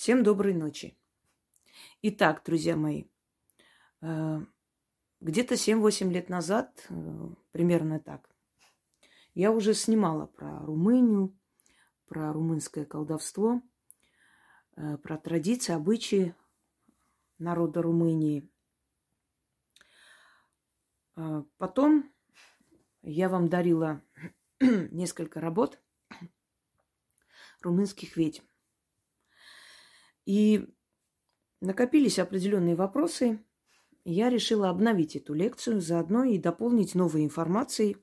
Всем доброй ночи. Итак, друзья мои, э, где-то 7-8 лет назад, э, примерно так, я уже снимала про Румынию, про румынское колдовство, э, про традиции, обычаи народа Румынии. Потом я вам дарила несколько работ румынских ведьм. И накопились определенные вопросы. Я решила обновить эту лекцию заодно и дополнить новой информацией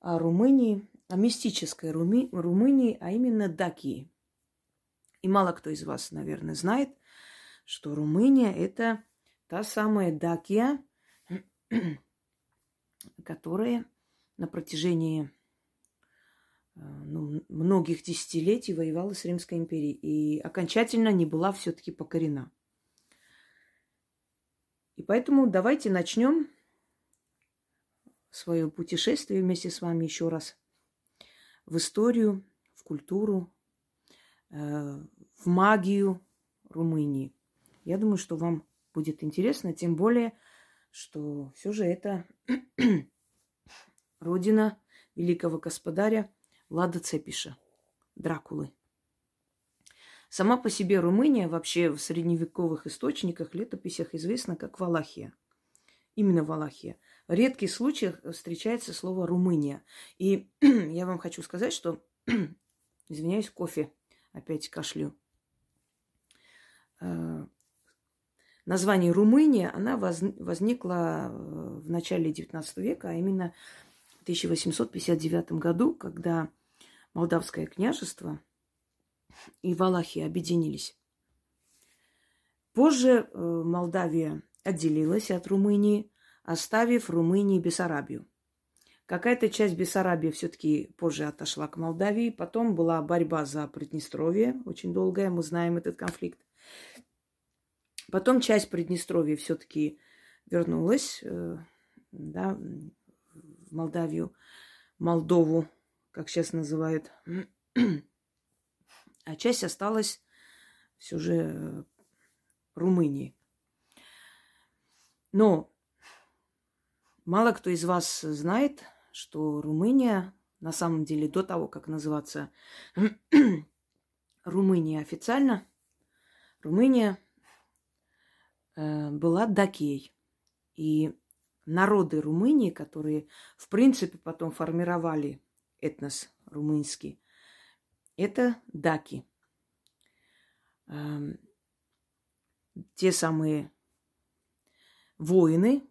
о Румынии, о мистической Руми, Румынии, а именно Дакии. И мало кто из вас, наверное, знает, что Румыния – это та самая Дакия, которая на протяжении ну, многих десятилетий воевала с Римской империей и окончательно не была все-таки покорена. И поэтому давайте начнем свое путешествие вместе с вами еще раз в историю, в культуру, э, в магию Румынии. Я думаю, что вам будет интересно, тем более, что все же это родина великого господаря Лада Цепиша, Дракулы. Сама по себе Румыния вообще в средневековых источниках, летописях известна как Валахия. Именно Валахия. В редких случаях встречается слово Румыния. И я вам хочу сказать, что, извиняюсь, кофе опять кашлю. Э, название Румыния, она возникла э, в начале XIX века, а именно в 1859 году, когда Молдавское княжество и Валахия объединились. Позже э, Молдавия отделилась от Румынии, оставив Румынии Бессарабию. Какая-то часть Бессарабии все-таки позже отошла к Молдавии. Потом была борьба за Приднестровье, очень долгая, мы знаем этот конфликт. Потом часть Приднестровья все-таки вернулась э, да, в Молдавию, Молдову как сейчас называют. А часть осталась все же э, Румынии. Но мало кто из вас знает, что Румыния на самом деле до того, как называться Румыния официально, Румыния э, была Дакией. И народы Румынии, которые, в принципе, потом формировали этнос румынский, это даки. Те самые воины,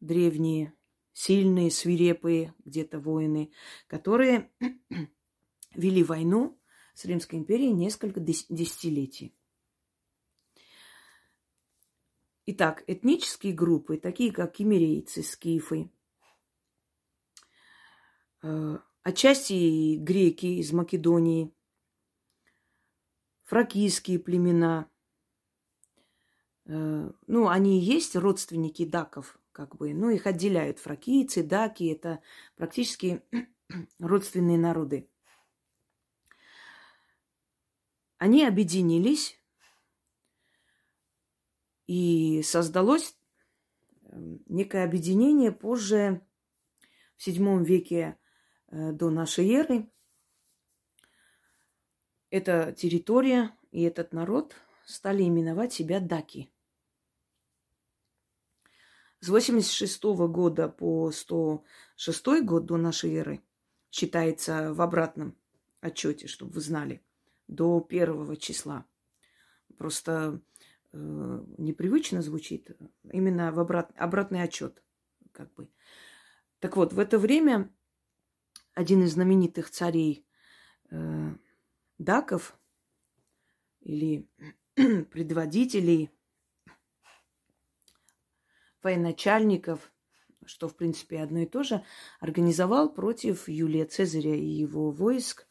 древние, сильные, свирепые где-то воины, которые вели войну с Римской империей несколько десятилетий. Итак, этнические группы, такие как кемерейцы, скифы, э, отчасти греки из Македонии, фракийские племена. Э, ну, они и есть родственники даков, как бы, но их отделяют фракийцы, даки, это практически родственные народы. Они объединились, и создалось э, некое объединение позже, в VII веке до нашей эры. Эта территория и этот народ стали именовать себя даки. С 86 года по 106 год до нашей эры считается в обратном отчете, чтобы вы знали, до первого числа. Просто э, непривычно звучит, именно в обрат, обратный отчет, как бы. Так вот, в это время один из знаменитых царей э, даков или предводителей, военачальников, что, в принципе, одно и то же, организовал против Юлия Цезаря и его войск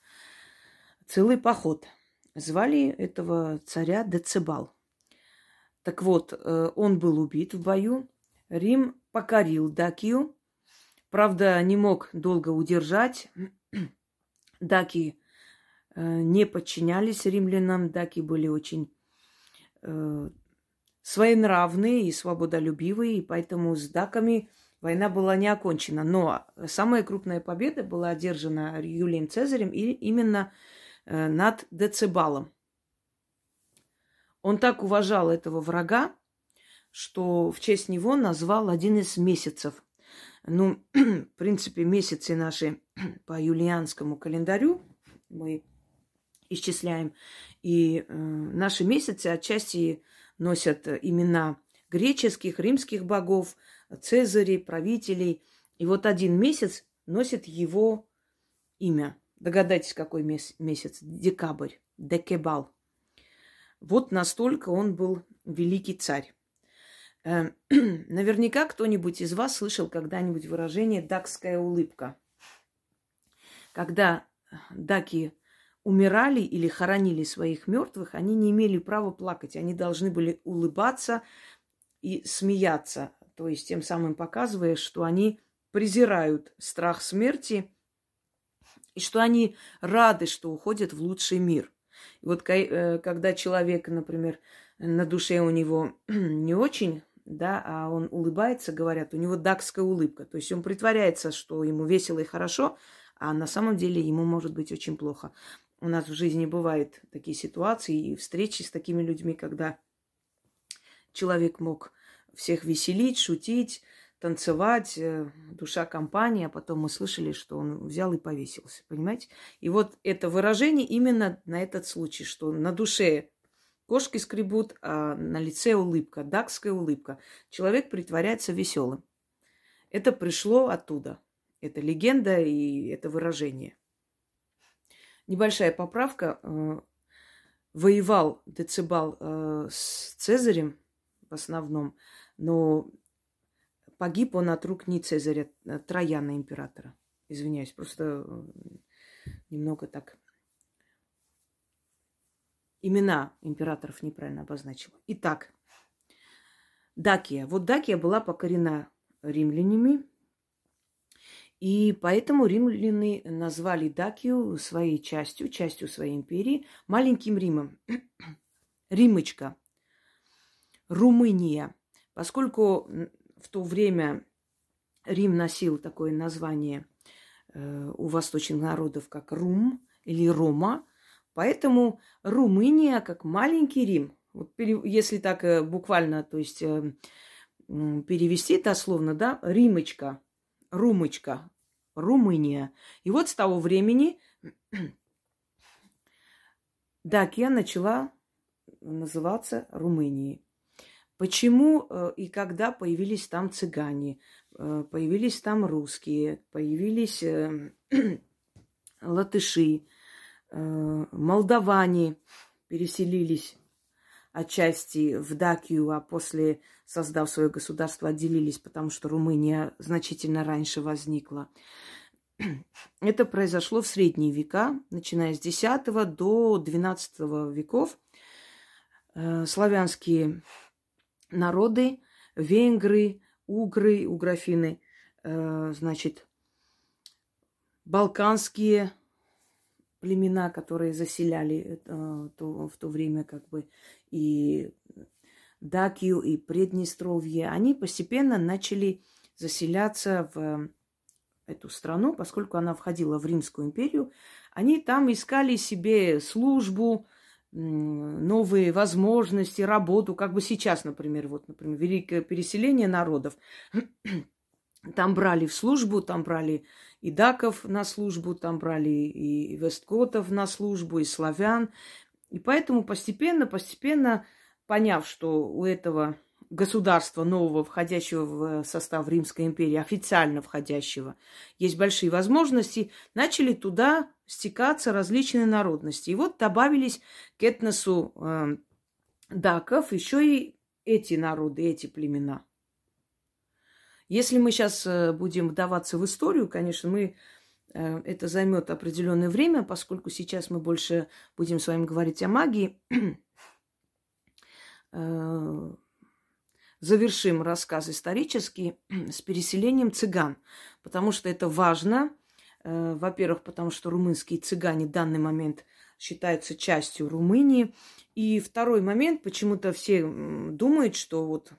целый поход. Звали этого царя Децибал. Так вот, э, он был убит в бою. Рим покорил Дакию, Правда, не мог долго удержать. Даки не подчинялись римлянам. Даки были очень своенравные и свободолюбивые, и поэтому с даками война была не окончена. Но самая крупная победа была одержана Юлием Цезарем и именно над Децибалом. Он так уважал этого врага, что в честь него назвал один из месяцев. Ну, в принципе, месяцы наши по юлианскому календарю мы исчисляем. И э, наши месяцы отчасти носят имена греческих, римских богов, цезарей, правителей. И вот один месяц носит его имя. Догадайтесь, какой месяц? Декабрь, Декебал. Вот настолько он был великий царь. Эм, наверняка кто-нибудь из вас слышал когда-нибудь выражение «дакская улыбка». Когда даки умирали или хоронили своих мертвых, они не имели права плакать. Они должны были улыбаться и смеяться, то есть тем самым показывая, что они презирают страх смерти и что они рады, что уходят в лучший мир. И вот э, когда человек, например, на душе у него не очень, да, а он улыбается, говорят, у него дакская улыбка. То есть он притворяется, что ему весело и хорошо, а на самом деле ему может быть очень плохо. У нас в жизни бывают такие ситуации и встречи с такими людьми, когда человек мог всех веселить, шутить, танцевать, э, душа компании, а потом мы слышали, что он взял и повесился, понимаете? И вот это выражение именно на этот случай, что на душе кошки скребут, а на лице улыбка, дакская улыбка. Человек притворяется веселым. Это пришло оттуда. Это легенда и это выражение. Небольшая поправка. Э, воевал Децибал э, с Цезарем в основном, но погиб он от рук не Цезаря, а Трояна императора. Извиняюсь, просто э, немного так имена императоров неправильно обозначила. Итак, Дакия. Вот Дакия была покорена римлянами, и поэтому римляне назвали Дакию своей частью, частью своей империи, маленьким Римом. Римочка. Румыния. Поскольку в то время Рим носил такое название э, у восточных народов, как Рум или Рома, поэтому Румыния как маленький Рим. Вот если так э, буквально, то есть э, перевести дословно, да, Римочка, Румочка, Румыния. И вот с того времени Дакия начала называться Румынией. Почему э, и когда появились там цыгане, появились там русские, появились латыши, молдаване переселились отчасти в Дакию, а после, создав свое государство, отделились, потому что Румыния значительно раньше возникла. Это произошло в средние века, начиная с X до XII веков. Славянские народы, венгры, угры, угрофины, э, значит, балканские племена, которые заселяли э, то, в то время как бы и Дакию, и Преднестровье, они постепенно начали заселяться в эту страну, поскольку она входила в Римскую империю. Они там искали себе службу, новые возможности, работу, как бы сейчас, например, вот, например, великое переселение народов. Там брали в службу, там брали и даков на службу, там брали и весткотов на службу, и славян. И поэтому постепенно, постепенно, поняв, что у этого государства нового, входящего в состав Римской империи, официально входящего, есть большие возможности, начали туда стекаться различные народности. И вот добавились к этносу э, даков еще и эти народы, эти племена. Если мы сейчас э, будем вдаваться в историю, конечно, мы э, это займет определенное время, поскольку сейчас мы больше будем с вами говорить о магии. Э, завершим рассказ исторический с переселением цыган, потому что это важно. Во-первых, потому что румынские цыгане в данный момент считаются частью Румынии. И второй момент, почему-то все думают, что вот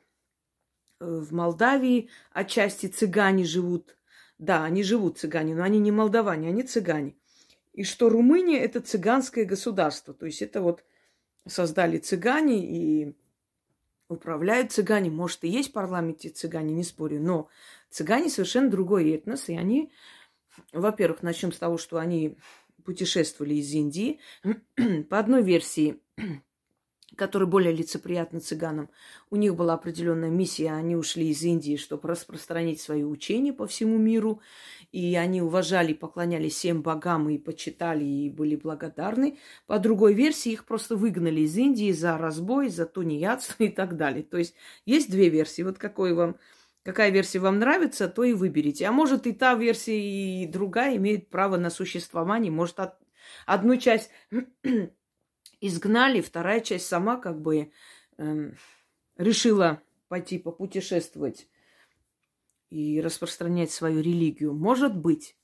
в Молдавии отчасти цыгане живут. Да, они живут цыгане, но они не молдаване, они цыгане. И что Румыния это цыганское государство. То есть это вот создали цыгане и управляют цыгане. Может, и есть в парламенте цыгане, не спорю, но цыгане совершенно другой этнос, и они, во-первых, начнем с того, что они путешествовали из Индии. По одной версии, которая более лицеприятна цыганам, у них была определенная миссия. Они ушли из Индии, чтобы распространить свои учения по всему миру. И они уважали, поклонялись всем богам и почитали, и были благодарны. По другой версии, их просто выгнали из Индии за разбой, за тунеядство и так далее. То есть есть две версии. Вот какой вам какая версия вам нравится, то и выберите. А может и та версия, и другая имеет право на существование. Может, от... одну часть изгнали, вторая часть сама как бы э, решила пойти попутешествовать и распространять свою религию. Может быть.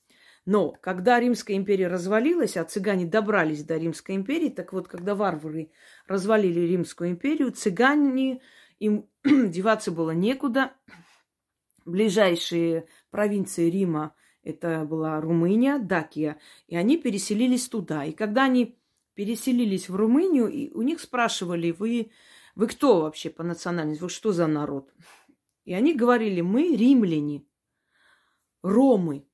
Но когда Римская империя развалилась, а цыгане добрались до Римской империи, так вот, когда варвары развалили Римскую империю, цыгане, им деваться было некуда, ближайшие провинции Рима это была Румыния, Дакия, и они переселились туда. И когда они переселились в Румынию, и у них спрашивали, вы, вы кто вообще по национальности, вы что за народ? И они говорили, мы римляне, ромы.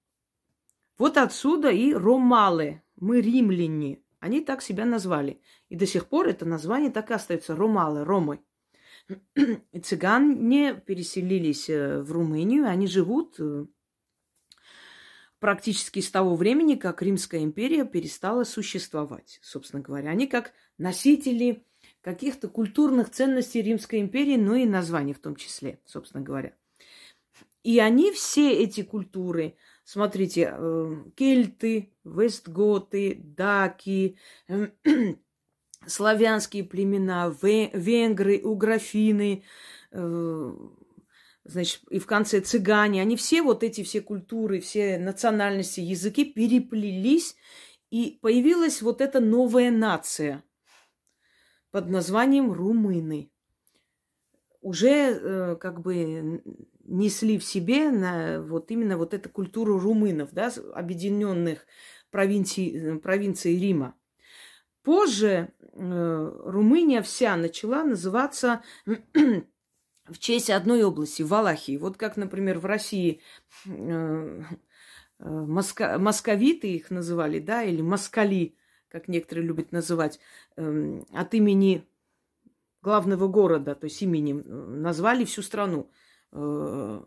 Вот отсюда и ромалы, мы римляне. Они так себя назвали. И до сих пор это название так и остается, ромалы, ромы. цыгане переселились э, в Румынию, они живут э, практически с того времени, как Римская империя перестала существовать, собственно говоря. Они как носители каких-то культурных ценностей Римской империи, ну и названий в том числе, собственно говоря. И они все эти культуры, смотрите, э, кельты, вестготы, даки, славянские племена, венгры, уграфины, э, значит, и в конце цыгане, они все вот эти все культуры, все национальности, языки переплелись, и появилась вот эта новая нация под названием румыны. Уже э, как бы несли в себе на, вот именно вот эту культуру румынов, да, объединенных провинций, э, провинций Рима. Позже э, Румыния вся начала называться в честь одной области, Валахии. Вот как, например, в России э, э, московиты их называли, да, или москали, как некоторые любят называть, э, от имени главного города, то есть именем, э, назвали всю страну. Э,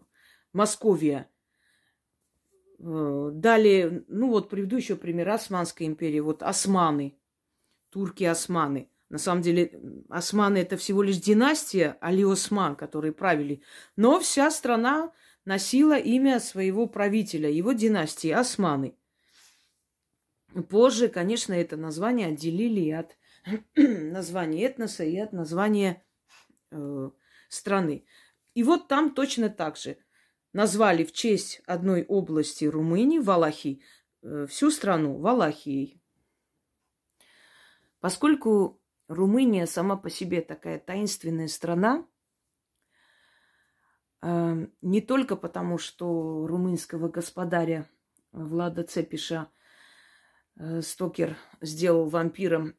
Московия. Э, далее, ну вот приведу еще пример Османской империи. Вот османы, турки-османы. На самом деле, османы это всего лишь династия Али Осман, которые правили. Но вся страна носила имя своего правителя, его династии Османы. Позже, конечно, это название отделили от названия этноса и от названия э, страны. И вот там точно так же назвали в честь одной области Румынии, Валахии, э, всю страну Валахией. Поскольку Румыния сама по себе такая таинственная страна, э, не только потому, что румынского господаря Влада Цепиша э, Стокер сделал вампиром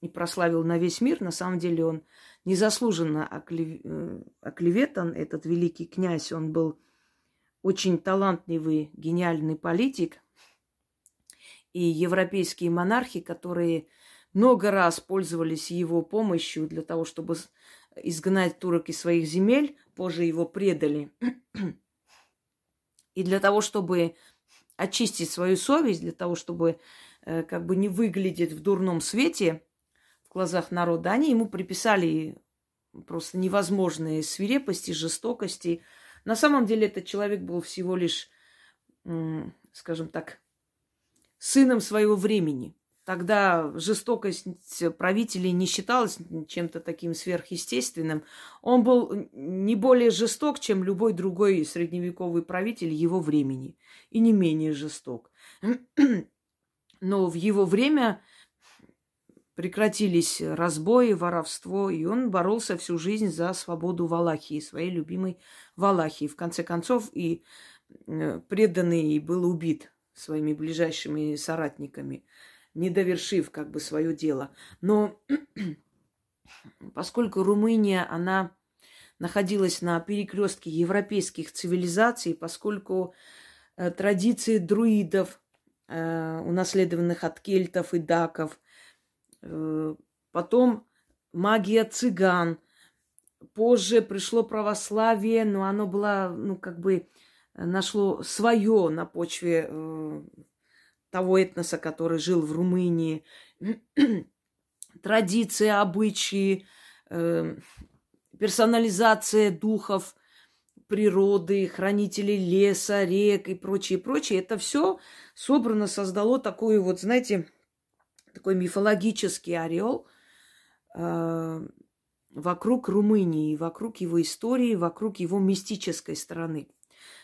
и прославил на весь мир, на самом деле он незаслуженно э, оклеветан, этот великий князь, он был очень талантливый, гениальный политик, и европейские монархи, которые много раз пользовались его помощью для того, чтобы изгнать турок из своих земель, позже его предали. И для того, чтобы очистить свою совесть, для того, чтобы э, как бы не выглядеть в дурном свете в глазах народа, они ему приписали просто невозможные свирепости, жестокости. На самом деле этот человек был всего лишь, скажем так, сыном своего времени. Тогда жестокость правителей не считалась чем-то таким сверхъестественным. Он был не более жесток, чем любой другой средневековый правитель его времени. И не менее жесток. Но в его время прекратились разбои, воровство, и он боролся всю жизнь за свободу Валахии, своей любимой Валахии. В конце концов, и э, преданный был убит своими ближайшими соратниками, не довершив как бы свое дело. Но поскольку Румыния, она находилась на перекрестке европейских цивилизаций, поскольку э, традиции друидов, э, унаследованных от кельтов и даков, э, потом магия цыган, позже пришло православие, но оно было, ну, как бы нашло свое на почве э, того этноса, который жил в Румынии, традиции, обычаи, э, персонализация духов природы, хранителей леса, рек и прочее, прочее. Это все собрано, создало такой вот, знаете, такой мифологический ореол э, вокруг Румынии, вокруг его истории, вокруг его мистической стороны.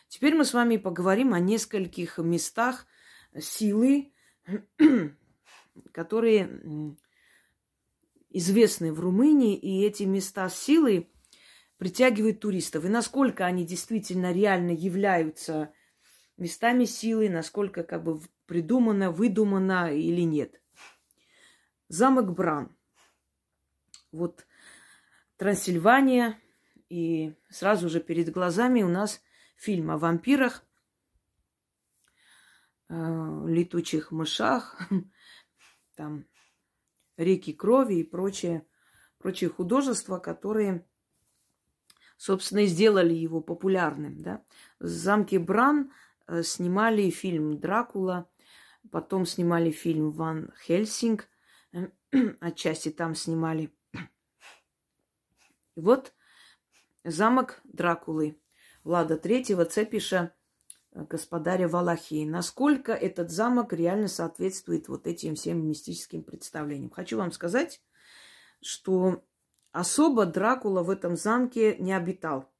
Теперь мы с вами поговорим о нескольких местах силы, которые известны в Румынии, и эти места силы притягивают туристов. И насколько они действительно реально являются местами силы, насколько как бы придумано, выдумано или нет. Замок Бран. Вот Трансильвания, и сразу же перед глазами у нас фильм о вампирах, э, летучих мышах, там реки крови и прочее, прочие художества, которые, собственно, и сделали его популярным. Да? В замке Бран э, снимали фильм «Дракула», потом снимали фильм «Ван Хельсинг», отчасти там снимали. И вот замок Дракулы. Влада Третьего Цепиша, господаря Валахии. Насколько этот замок реально соответствует вот этим всем мистическим представлениям. Хочу вам сказать, что особо Дракула в этом замке не обитал.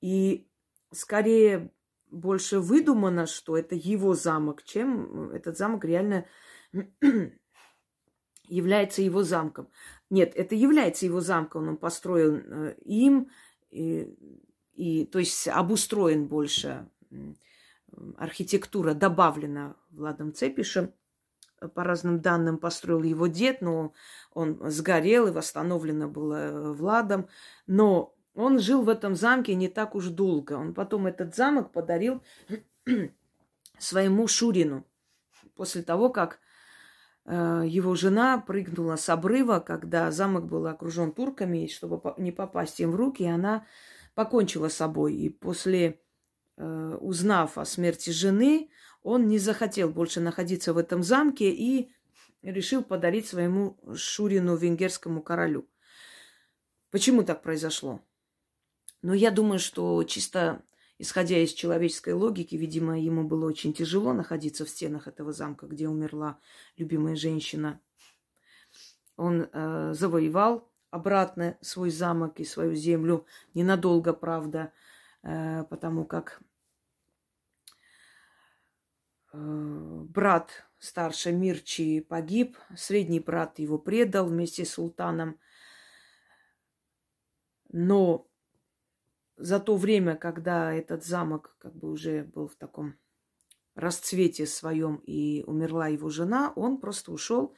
И скорее больше выдумано, что это его замок, чем этот замок реально является его замком. Нет, это является его замком, он построен э, им, и и, то есть обустроен больше, архитектура добавлена Владом Цепишем. По разным данным построил его дед, но он сгорел и восстановлено было э, Владом. Но он жил в этом замке не так уж долго. Он потом этот замок подарил своему Шурину. После того, как э, его жена прыгнула с обрыва, когда замок был окружен турками, чтобы не попасть им в руки, она покончила с собой. И после, узнав о смерти жены, он не захотел больше находиться в этом замке и решил подарить своему Шурину венгерскому королю. Почему так произошло? Ну, я думаю, что чисто исходя из человеческой логики, видимо, ему было очень тяжело находиться в стенах этого замка, где умерла любимая женщина. Он э, завоевал обратно свой замок и свою землю. Ненадолго, правда, э, потому как э, брат старший Мирчи погиб, средний брат его предал вместе с султаном. Но за то время, когда этот замок как бы уже был в таком расцвете своем и умерла его жена, он просто ушел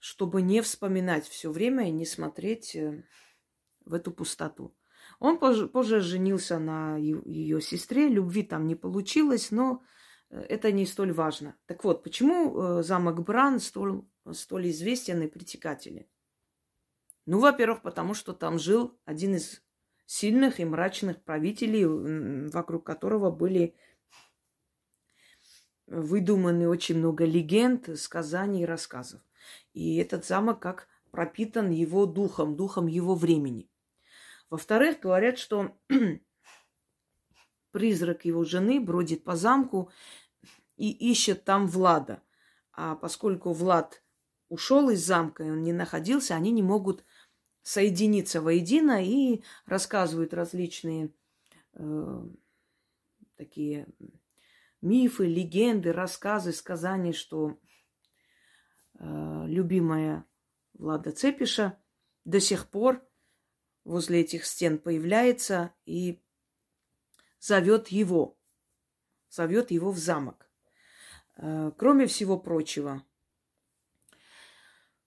чтобы не вспоминать все время и не смотреть э, в эту пустоту. Он позже, позже женился на ее сестре, любви там не получилось, но э, это не столь важно. Так вот, почему э, замок Бран столь, столь известен и притекателен? Ну, во-первых, потому что там жил один из сильных и мрачных правителей, вокруг которого были выдуманы очень много легенд, сказаний и рассказов. И этот замок как пропитан его духом, духом его времени. Во-вторых, говорят, что призрак его жены бродит по замку и ищет там Влада. А поскольку Влад ушел из замка, и он не находился, они не могут соединиться воедино и рассказывают различные э, такие мифы, легенды, рассказы, сказания, что Э, любимая Влада Цепиша до сих пор возле этих стен появляется и зовет его, зовет его в замок. Э, кроме всего прочего,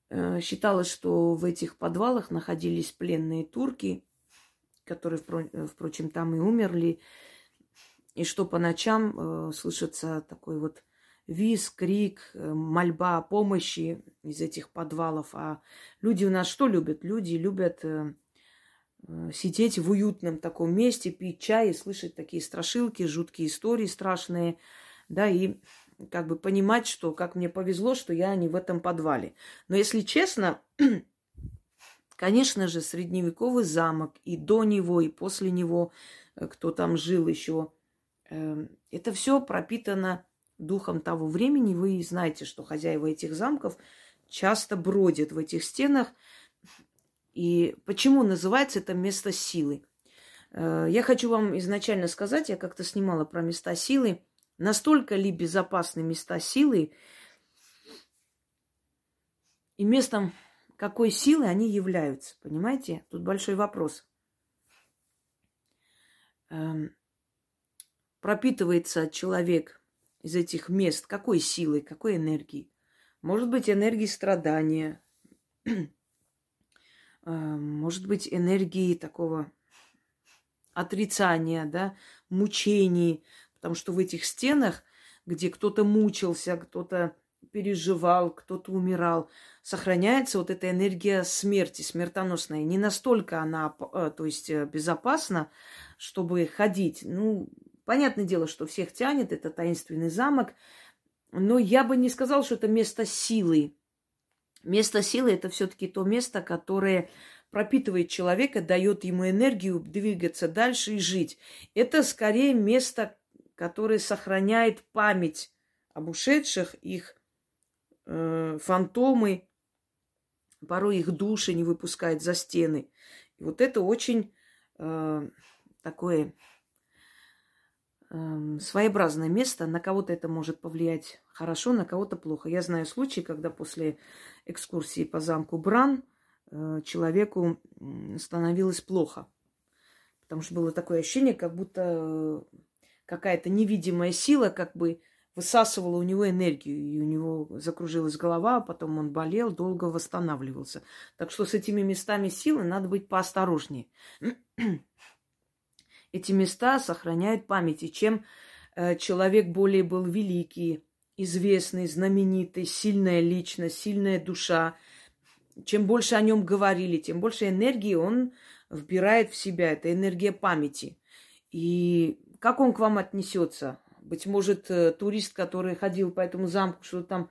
э, считалось, что в этих подвалах находились пленные турки, которые, впрочем, там и умерли, и что по ночам э, слышится такой вот виз, крик, мольба о помощи из этих подвалов. А люди у нас что любят? Люди любят сидеть в уютном таком месте, пить чай и слышать такие страшилки, жуткие истории страшные, да, и как бы понимать, что как мне повезло, что я не в этом подвале. Но если честно, конечно же, средневековый замок и до него, и после него, э, кто там жил еще, эм, это все пропитано духом того времени. Вы знаете, что хозяева этих замков часто бродят в этих стенах. И почему называется это место силы? Э, я хочу вам изначально сказать, я как-то снимала про места силы. Настолько ли безопасны места силы и местом какой силы они являются? Понимаете? Тут большой вопрос. Эм, пропитывается человек из этих мест какой силой, какой энергией? Может быть, энергией страдания, может быть, энергией такого отрицания, да, мучений, Потому что в этих стенах, где кто-то мучился, кто-то переживал, кто-то умирал, сохраняется вот эта энергия смерти, смертоносная. Не настолько она, э, то есть, э, безопасна, чтобы ходить. Ну, понятное дело, что всех тянет, это таинственный замок, но я бы не сказала, что это место силы. Место силы – это все-таки то место, которое пропитывает человека, дает ему энергию двигаться дальше и жить. Это скорее место который сохраняет память об ушедших, их э, фантомы, порой их души не выпускает за стены. И вот это очень э, такое своеобразное место. На кого-то это может повлиять хорошо, на кого-то плохо. Я знаю случаи, когда после экскурсии по замку Бран э, человеку становилось плохо. Потому что было такое ощущение, как будто какая-то невидимая сила как бы высасывала у него энергию, и у него закружилась голова, а потом он болел, долго восстанавливался. Так что с этими местами силы надо быть поосторожнее. Эти места сохраняют память, и чем э, человек более был великий, известный, знаменитый, сильная личность, сильная душа, чем больше о нем говорили, тем больше энергии он вбирает в себя. Это энергия памяти. И как он к вам отнесется? Быть может, э, турист, который ходил по этому замку, что там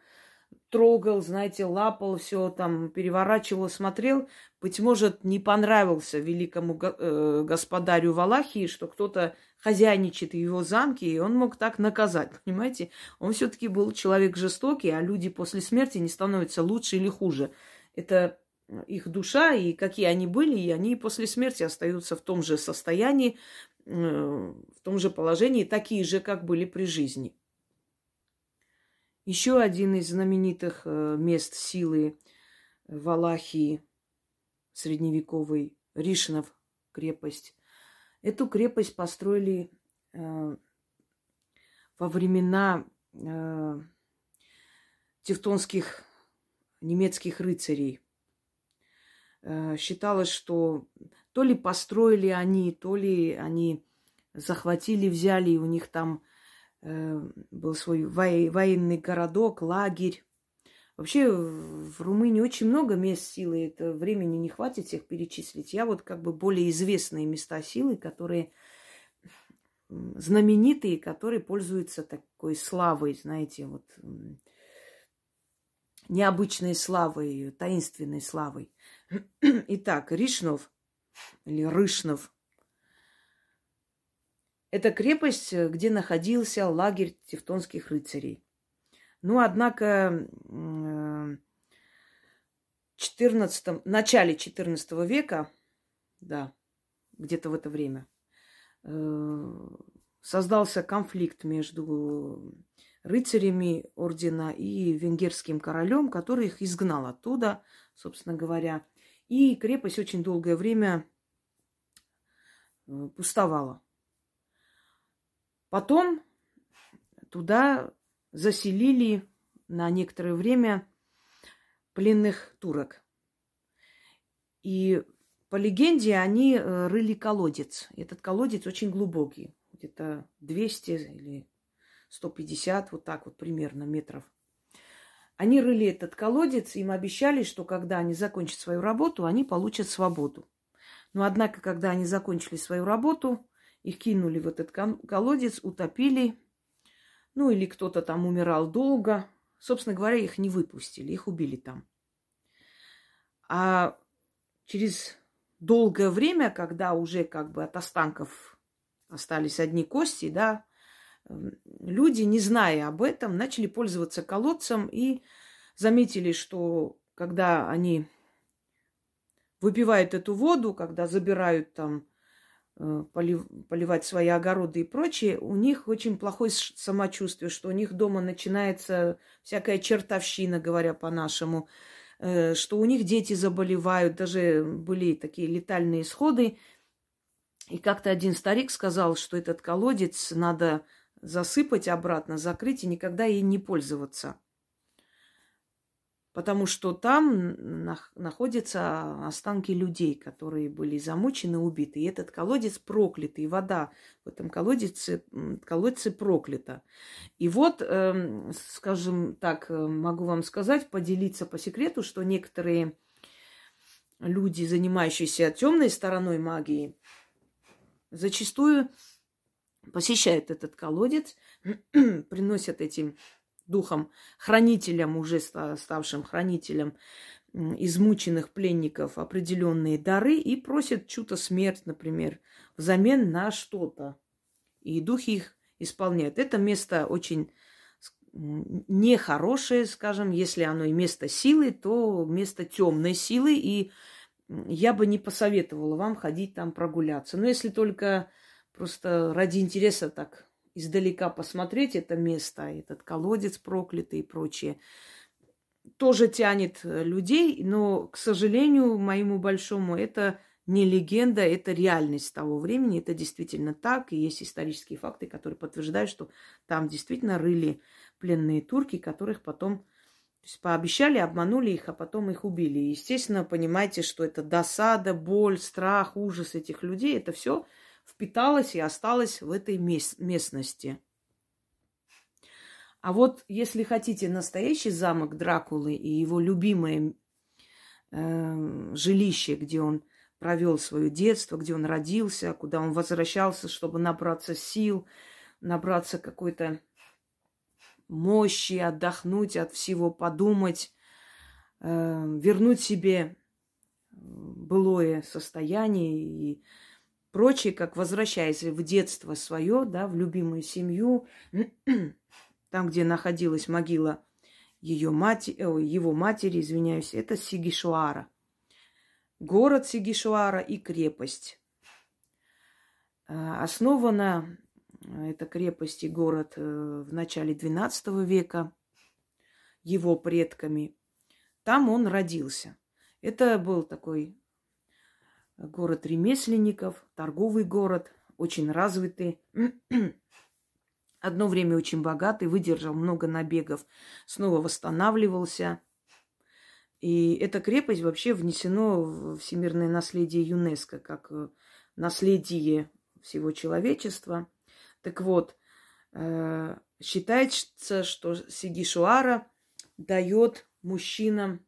трогал, знаете, лапал, все там переворачивал, смотрел, быть может, не понравился великому э, господарю Валахии, что кто-то хозяйничает в его замке, и он мог так наказать, понимаете? Он все-таки был человек жестокий, а люди после смерти не становятся лучше или хуже. Это их душа, и какие они были, и они после смерти остаются в том же состоянии, э, в том же положении, такие же, как были при жизни. Еще один из знаменитых э, мест силы Валахии средневековой, Ришинов крепость. Эту крепость построили э, во времена тевтонских немецких рыцарей – Э, считалось, что то ли построили они, то ли они захватили, взяли, и у них там э, был свой военный городок, лагерь. Вообще в Румынии очень много мест силы, это времени не хватит всех перечислить. Я вот как бы более известные места силы, которые знаменитые, которые пользуются такой славой, знаете, вот необычной славой, таинственной славой. Итак, Ришнов или Рышнов – это крепость, где находился лагерь тевтонских рыцарей. Ну, однако, в 14, начале XIV века, да, где-то в это время, э, создался конфликт между рыцарями ордена и венгерским королем, который их изгнал оттуда, собственно говоря. И крепость очень долгое время э, пустовала. Потом туда заселили на некоторое время пленных турок. И по легенде они э, рыли колодец. Этот колодец очень глубокий, где-то 200 или 150, вот так вот примерно метров. Они рыли этот колодец, им обещали, что когда они закончат свою работу, они получат свободу. Но однако, когда они закончили свою работу, их кинули в этот колодец, утопили, ну или кто-то там умирал долго. Собственно говоря, их не выпустили, их убили там. А через долгое время, когда уже как бы от останков остались одни кости, да, люди, не зная об этом, начали пользоваться колодцем и заметили, что когда они выпивают эту воду, когда забирают там э, поливать свои огороды и прочее, у них очень плохое самочувствие, что у них дома начинается всякая чертовщина, говоря по-нашему, э, что у них дети заболевают, даже были такие летальные исходы. И как-то один старик сказал, что этот колодец надо засыпать обратно, закрыть и никогда ей не пользоваться. Потому что там находятся останки людей, которые были замучены, убиты. И этот колодец проклятый, и вода в этом колодце, колодце проклята. И вот, эм, скажем так, э, могу вам сказать, поделиться по секрету, что некоторые люди, занимающиеся темной стороной магии, зачастую посещают этот колодец, приносят этим духом, хранителям, уже ставшим хранителям измученных пленников определенные дары и просят чью-то смерть, например, взамен на что-то. И духи их исполняют. Это место очень нехорошее, скажем, если оно и место силы, то место темной силы, и я бы не посоветовала вам ходить там прогуляться. Но если только Просто ради интереса так издалека посмотреть это место, этот колодец проклятый и прочее, тоже тянет э, людей, но, к сожалению, моему большому, это не легенда, это реальность того времени, это действительно так, и есть исторические факты, которые подтверждают, что там действительно рыли пленные турки, которых потом то есть пообещали, обманули их, а потом их убили. И, естественно, понимаете, что это досада, боль, страх, ужас этих людей, это все впиталась и осталась в этой местности. А вот если хотите настоящий замок Дракулы и его любимое э, жилище, где он провел свое детство, где он родился, куда он возвращался, чтобы набраться сил, набраться какой-то мощи, отдохнуть от всего, подумать, э, вернуть себе былое состояние и прочее, как возвращаясь в детство свое, да, в любимую семью, там, где находилась могила ее мати, о, его матери, извиняюсь, это Сигишуара. Город Сигишуара и крепость. А, основана эта крепость и город э, в начале XII века его предками. Там он родился. Это был такой город ремесленников, торговый город, очень развитый. Одно время очень богатый, выдержал много набегов, снова восстанавливался. И эта крепость вообще внесено в всемирное наследие ЮНЕСКО, как э, наследие всего человечества. Так вот, э, считается, что Сигишуара дает мужчинам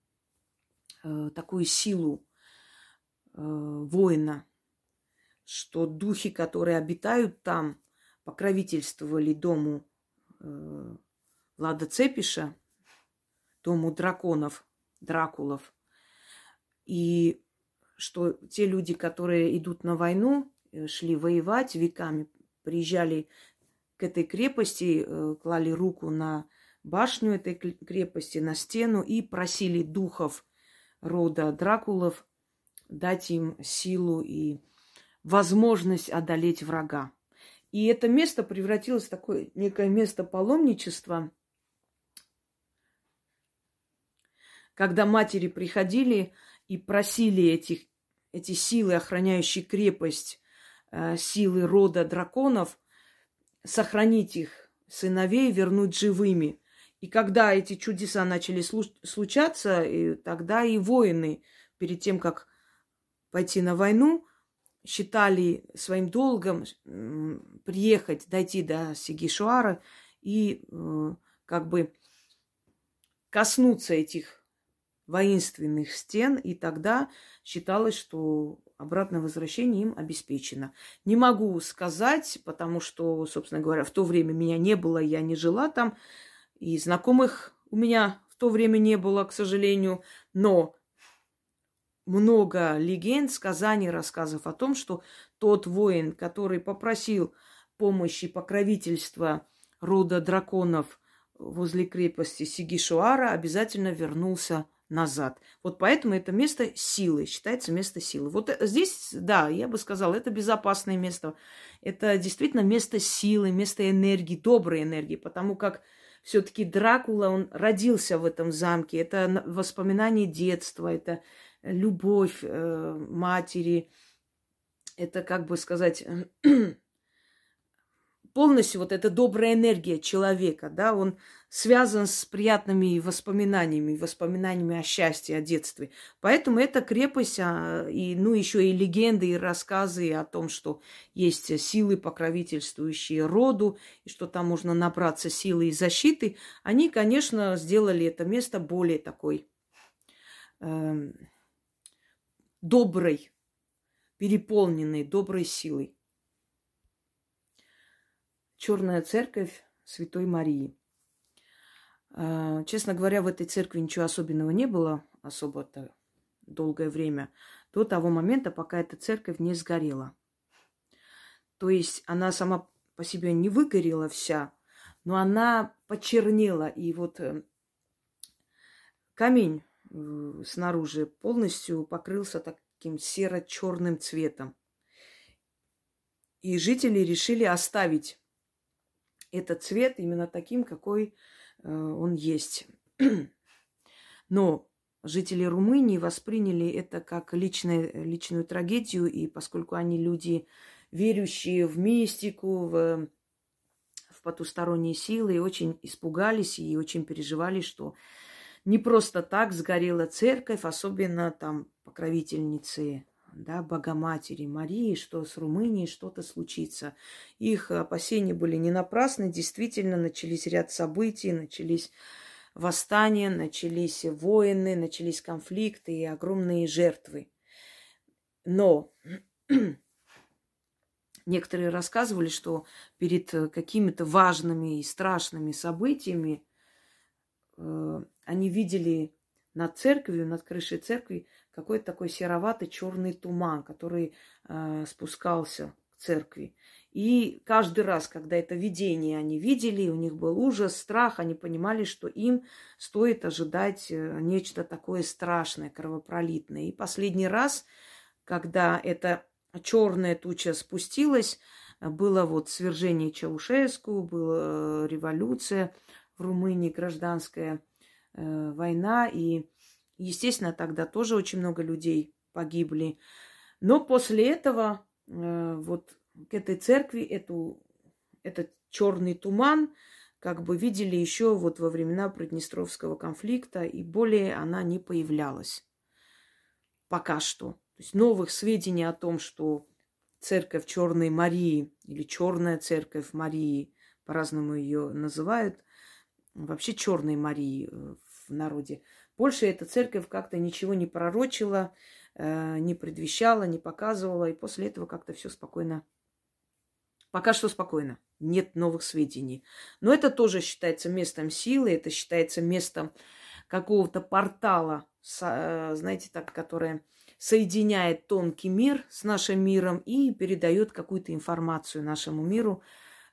э, такую силу, воина, что духи, которые обитают там, покровительствовали дому э, Влада Цепиша, дому драконов, дракулов, и что те люди, которые идут на войну, э, шли воевать веками, приезжали к этой крепости, э, клали руку на башню этой крепости, на стену и просили духов рода Дракулов дать им силу и возможность одолеть врага. И это место превратилось в такое некое место паломничества, когда матери приходили и просили этих, эти силы, охраняющие крепость, э, силы рода драконов, сохранить их сыновей, вернуть живыми. И когда эти чудеса начали случаться, и тогда и воины, перед тем, как пойти на войну, считали своим долгом приехать, дойти до Сигишуара и э, как бы коснуться этих воинственных стен, и тогда считалось, что обратное возвращение им обеспечено. Не могу сказать, потому что, собственно говоря, в то время меня не было, я не жила там, и знакомых у меня в то время не было, к сожалению, но много легенд, сказаний, рассказов о том, что тот воин, который попросил помощи, покровительства рода драконов возле крепости Сигишуара, обязательно вернулся назад. Вот поэтому это место силы, считается место силы. Вот здесь, да, я бы сказала, это безопасное место. Это действительно место силы, место энергии, доброй энергии, потому как все-таки Дракула, он родился в этом замке. Это воспоминание детства, это любовь э, матери, это, как бы сказать, полностью вот эта добрая энергия человека, да, он связан с приятными воспоминаниями, воспоминаниями о счастье, о детстве. Поэтому эта крепость, а, и, ну, еще и легенды, и рассказы о том, что есть силы, покровительствующие роду, и что там можно набраться силы и защиты, они, конечно, сделали это место более такой э, доброй, переполненной доброй силой. Черная церковь Святой Марии. А, честно говоря, в этой церкви ничего особенного не было, особо-то долгое время, до того момента, пока эта церковь не сгорела. То есть она сама по себе не выгорела вся, но она почернела. И вот э, камень снаружи полностью покрылся таким серо-черным цветом. И жители решили оставить этот цвет именно таким, какой э, он есть. Но жители Румынии восприняли это как личное, личную трагедию, и поскольку они люди, верующие в мистику, в, в потусторонние силы, очень испугались и очень переживали, что не просто так сгорела церковь, особенно там покровительницы да, Богоматери Марии, что с Румынией что-то случится. Их опасения были не напрасны, действительно начались ряд событий, начались восстания, начались войны, начались конфликты и огромные жертвы. Но некоторые рассказывали, что перед какими-то важными и страшными событиями э, они видели над церковью, над крышей церкви какой-то такой сероватый черный туман, который э, спускался к церкви. И каждый раз, когда это видение они видели, у них был ужас, страх, они понимали, что им стоит ожидать э, нечто такое страшное, кровопролитное. И последний раз, когда эта черная туча спустилась, было вот свержение Чаушеску, была э, революция в Румынии гражданская – э, война, и, естественно, тогда тоже очень много людей погибли. Но после этого э, вот к этой церкви эту, этот черный туман как бы видели еще вот во времена Приднестровского конфликта, и более она не появлялась. Пока что. То есть новых сведений о том, что церковь Черной Марии или Черная церковь Марии, по-разному ее называют, вообще черной Марии э, в народе. Больше эта церковь как-то ничего не пророчила, э, не предвещала, не показывала, и после этого как-то все спокойно. Пока что спокойно, нет новых сведений. Но это тоже считается местом силы, это считается местом какого-то портала, э, знаете, так, которое соединяет тонкий мир с нашим миром и передает какую-то информацию нашему миру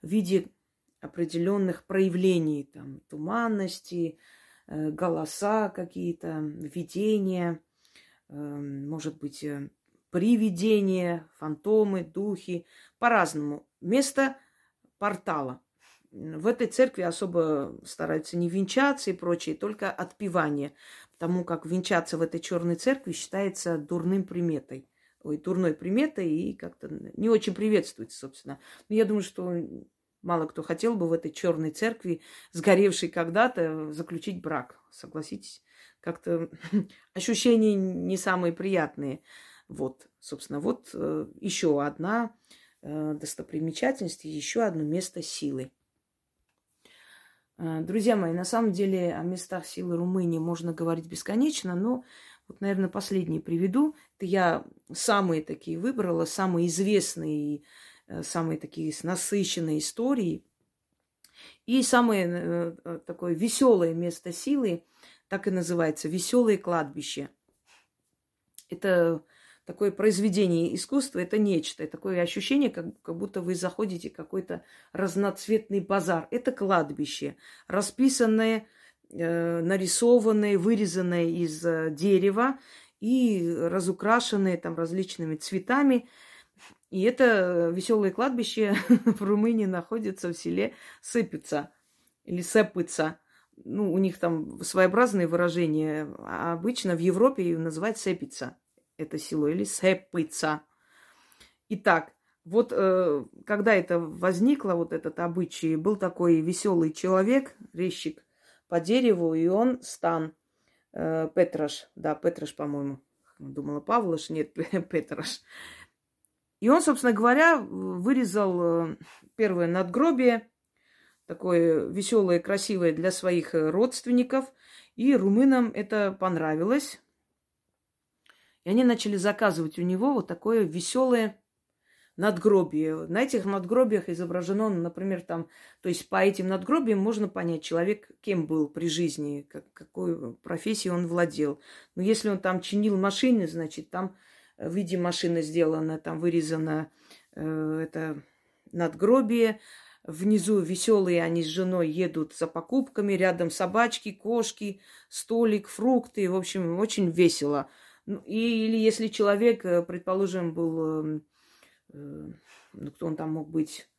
в виде определенных проявлений, там, туманности, голоса какие-то, видения, э, может быть, э, привидения, фантомы, духи, по-разному. Место портала. В этой церкви особо стараются не венчаться и прочее, только отпевание. Потому как венчаться в этой черной церкви считается дурным приметой. Ой, дурной приметой и как-то не очень приветствуется, собственно. Но я думаю, что мало кто хотел бы в этой черной церкви, сгоревшей когда-то, заключить брак. Согласитесь? Как-то ощущения не самые приятные. Вот, собственно, вот э, еще одна э, достопримечательность, еще одно место силы. Э, друзья мои, на самом деле о местах силы Румынии можно говорить бесконечно, но вот, наверное, последние приведу. Это я самые такие выбрала, самые известные, э, самые такие насыщенные истории. И самое э, такое веселое место силы, так и называется, веселое кладбище. Это такое произведение искусства, это нечто. Такое ощущение, как, как будто вы заходите в какой-то разноцветный базар. Это кладбище, расписанное, э, нарисованное, вырезанное из э, дерева и разукрашенное там различными цветами. И это веселое кладбище в Румынии находится в селе Сыпица или Сепыца. Ну, у них там своеобразные выражения. А обычно в Европе называют Сепица это село, или Сепыца. Итак, вот э, когда это возникло, вот этот обычай, был такой веселый человек, резчик по дереву, и он стан э, Петраш, да, Петраш, по-моему, думала Павлош, нет, Петраш. И он, собственно говоря, вырезал э, первое надгробие, такое веселое, красивое для своих родственников, и румынам это понравилось. И они начали заказывать у него вот такое веселое надгробие. На этих надгробиях изображено, например, там, то есть по этим надгробиям можно понять, человек кем был при жизни, как, какой профессией он владел. Но если он там чинил машины, значит, там в виде машины сделано, там вырезано э, это надгробие. Внизу веселые они с женой едут за покупками, рядом собачки, кошки, столик, фрукты. В общем, очень весело. Ну, или если человек, э, предположим, был, эм, э, ну, кто он там мог быть,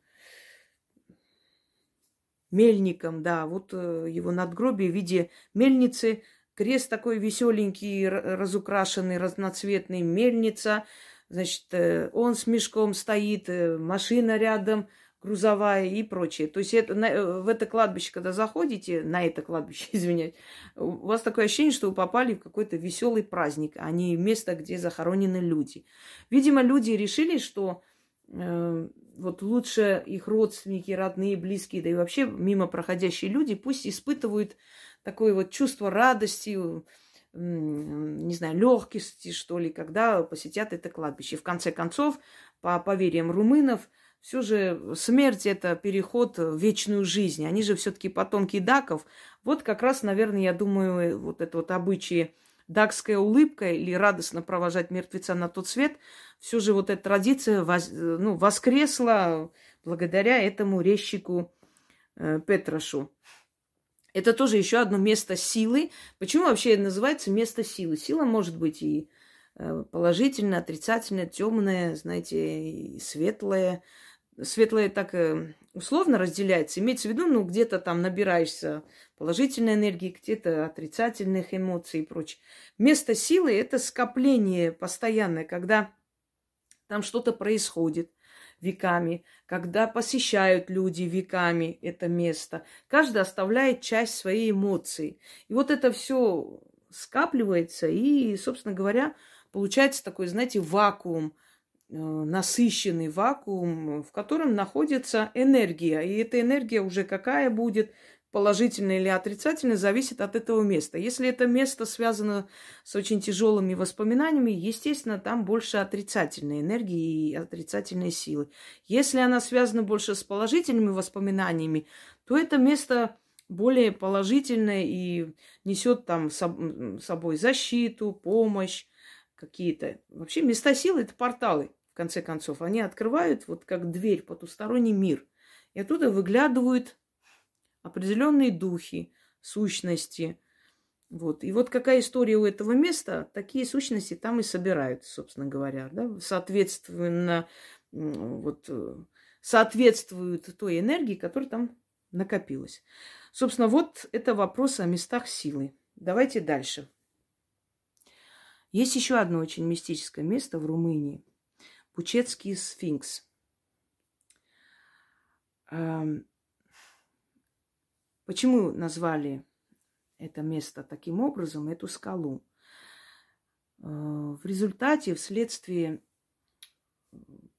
мельником, да, вот э, его надгробие в виде мельницы, крест такой веселенький, разукрашенный, разноцветный, мельница, значит, он с мешком стоит, машина рядом – грузовая и прочее. То есть это, на, э, в это кладбище, когда заходите, на это кладбище, извиняюсь, у вас такое ощущение, что вы попали в какой-то веселый праздник, а не место, где захоронены люди. Видимо, люди решили, что э, вот лучше их родственники, родные, близкие, да и вообще мимо проходящие люди пусть испытывают такое вот чувство радости, не знаю, легкости, что ли, когда посетят это кладбище. В конце концов, по поверьям румынов, все же смерть это переход в вечную жизнь. Они же все-таки потомки даков. Вот как раз, наверное, я думаю, вот это вот обычаи дакская улыбка или радостно провожать мертвеца на тот свет, все же вот эта традиция воз, ну, воскресла благодаря этому резчику э, Петрашу. Это тоже еще одно место силы. Почему вообще называется место силы? Сила может быть и э, положительная, отрицательная, темная, знаете, светлая светлое так э, условно разделяется. Имеется в виду, ну, где-то там набираешься положительной энергии, где-то отрицательных эмоций и прочее. Место силы – это скопление постоянное, когда там что-то происходит веками, когда посещают люди веками это место. Каждый оставляет часть своей эмоции. И вот это все скапливается, и, собственно говоря, получается такой, знаете, вакуум – Э, насыщенный вакуум, в котором находится энергия. И эта энергия уже какая будет, положительная или отрицательная, зависит от этого места. Если это место связано с очень тяжелыми воспоминаниями, естественно, там больше отрицательной энергии и отрицательной силы. Если она связана больше с положительными воспоминаниями, то это место более положительное и несет там с собой защиту, помощь какие-то. Вообще места силы – это порталы конце концов. Они открывают вот как дверь потусторонний мир. И оттуда выглядывают определенные духи, сущности. Вот. И вот какая история у этого места, такие сущности там и собирают, собственно говоря. Да? Соответственно, вот, соответствуют той энергии, которая там накопилась. Собственно, вот это вопрос о местах силы. Давайте дальше. Есть еще одно очень мистическое место в Румынии. Пучетский сфинкс. Почему назвали это место таким образом, эту скалу? Э, в результате, вследствие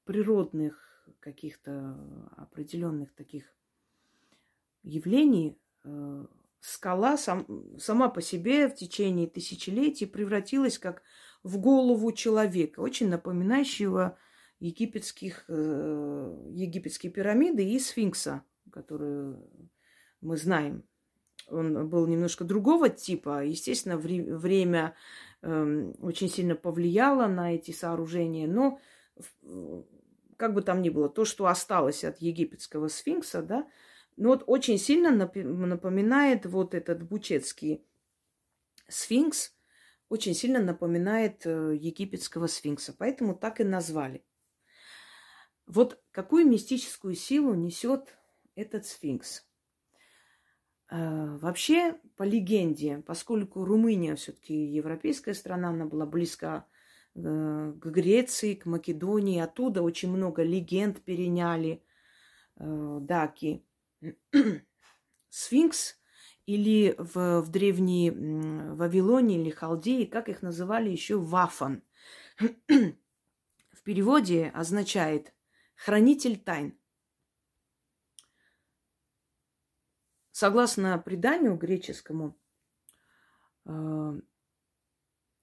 природных каких-то определенных таких явлений, э, скала сам, сама по себе в течение тысячелетий превратилась как в голову человека, очень напоминающего египетских, э, египетские пирамиды и сфинкса, которую мы знаем. Он был немножко другого типа. Естественно, вре- время э, очень сильно повлияло на эти сооружения, но как бы там ни было, то, что осталось от египетского сфинкса, да, но вот очень сильно напоминает вот этот бучетский сфинкс, очень сильно напоминает э, египетского сфинкса, поэтому так и назвали. Вот какую мистическую силу несет этот сфинкс? Э, вообще, по легенде, поскольку Румыния все-таки европейская страна, она была близка э, к Греции, к Македонии, оттуда очень много легенд переняли даки. Сфинкс или в, в древней Вавилоне или Халдее, как их называли еще, Вафан. в переводе означает хранитель тайн. Согласно преданию греческому, э,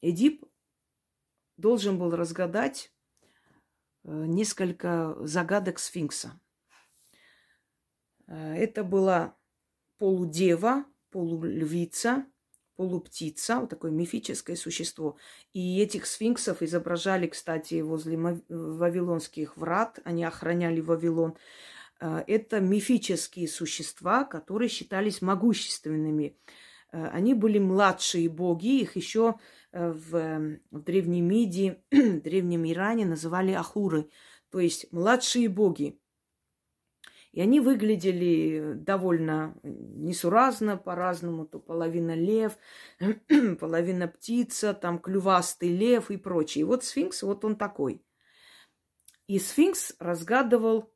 Эдип должен был разгадать э, несколько загадок сфинкса. Э, это была полудева, полульвица, полуптица, вот такое мифическое существо. И этих сфинксов изображали, кстати, возле вавилонских врат, они охраняли Вавилон. Э, это мифические существа, которые считались могущественными. Э, они были младшие боги, их еще в, в Древней Мидии, в Древнем Иране называли ахуры, то есть младшие боги. И они выглядели довольно несуразно, по-разному. То половина лев, половина птица, там клювастый лев и прочее. И вот сфинкс, вот он такой. И сфинкс разгадывал,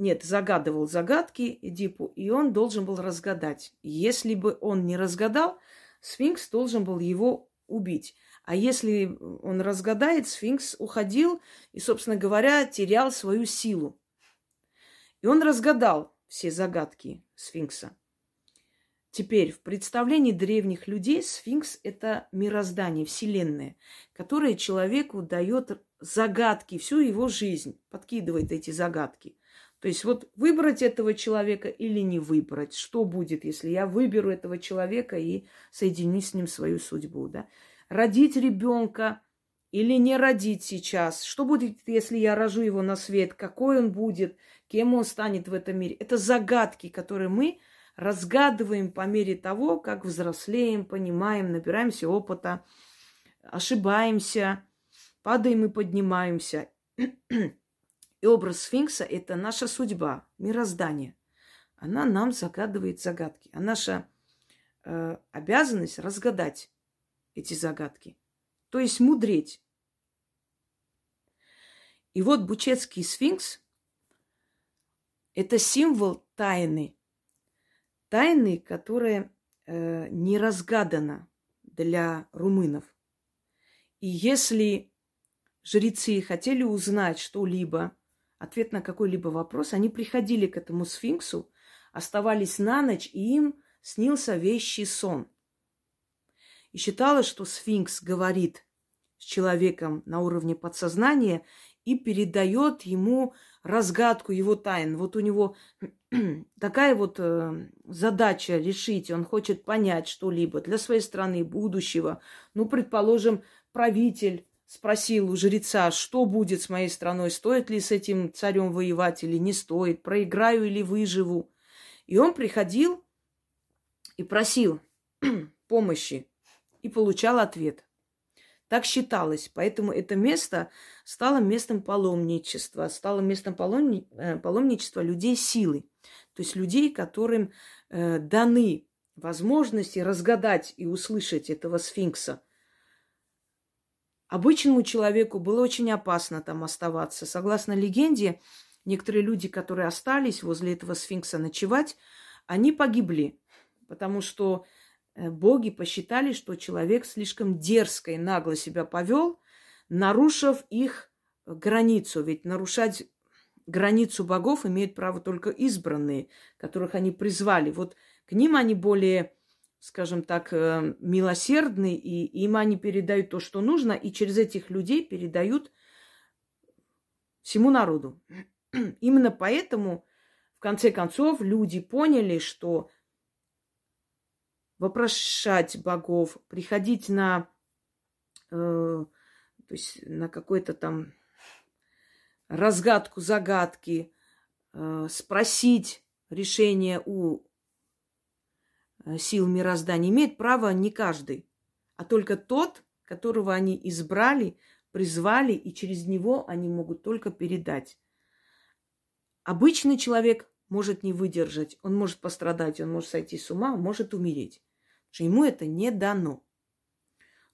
нет, загадывал загадки Эдипу, и он должен был разгадать. Если бы он не разгадал, сфинкс должен был его убить. А если он разгадает, сфинкс уходил и, собственно говоря, терял свою силу. И он разгадал все загадки сфинкса. Теперь, в представлении древних людей сфинкс – это мироздание, вселенная, которое человеку дает загадки всю его жизнь, подкидывает эти загадки. То есть вот выбрать этого человека или не выбрать, что будет, если я выберу этого человека и соединю с ним свою судьбу, да? Родить ребенка или не родить сейчас, что будет, если я рожу его на свет, какой он будет, кем он станет в этом мире. Это загадки, которые мы разгадываем по мере того, как взрослеем, понимаем, набираемся опыта, ошибаемся, падаем и поднимаемся. И образ сфинкса – это наша судьба, мироздание. Она нам загадывает загадки. А наша э, обязанность разгадать эти загадки. То есть мудреть. И вот Бучетский сфинкс это символ тайны. Тайны, которая э, не разгадана для румынов. И если жрецы хотели узнать что-либо, ответ на какой-либо вопрос, они приходили к этому сфинксу, оставались на ночь, и им снился вещий сон. И считалось, что сфинкс говорит с человеком на уровне подсознания и передает ему разгадку его тайн. Вот у него такая вот э, задача решить, он хочет понять что-либо для своей страны, будущего. Ну, предположим, правитель спросил у жреца, что будет с моей страной, стоит ли с этим царем воевать или не стоит, проиграю или выживу. И он приходил и просил помощи и получал ответ. Так считалось. Поэтому это место стало местом паломничества, стало местом паломни... Э, паломничества людей силы. То есть людей, которым э, даны возможности разгадать и услышать этого сфинкса. Обычному человеку было очень опасно там оставаться. Согласно легенде, некоторые люди, которые остались возле этого сфинкса ночевать, они погибли, потому что э, боги посчитали, что человек слишком дерзко и нагло себя повел, нарушив их границу. Ведь нарушать границу богов имеют право только избранные, которых они призвали. Вот к ним они более, скажем так, э, милосердны, и им они передают то, что нужно, и через этих людей передают всему народу. Именно поэтому, в конце концов, люди поняли, что вопрошать богов, приходить на, э, то есть на какой-то там разгадку загадки, э, спросить решение у сил мироздания имеет право не каждый, а только тот, которого они избрали, призвали, и через него они могут только передать. Обычный человек может не выдержать, он может пострадать, он может сойти с ума, он может умереть. Потому что ему это не дано.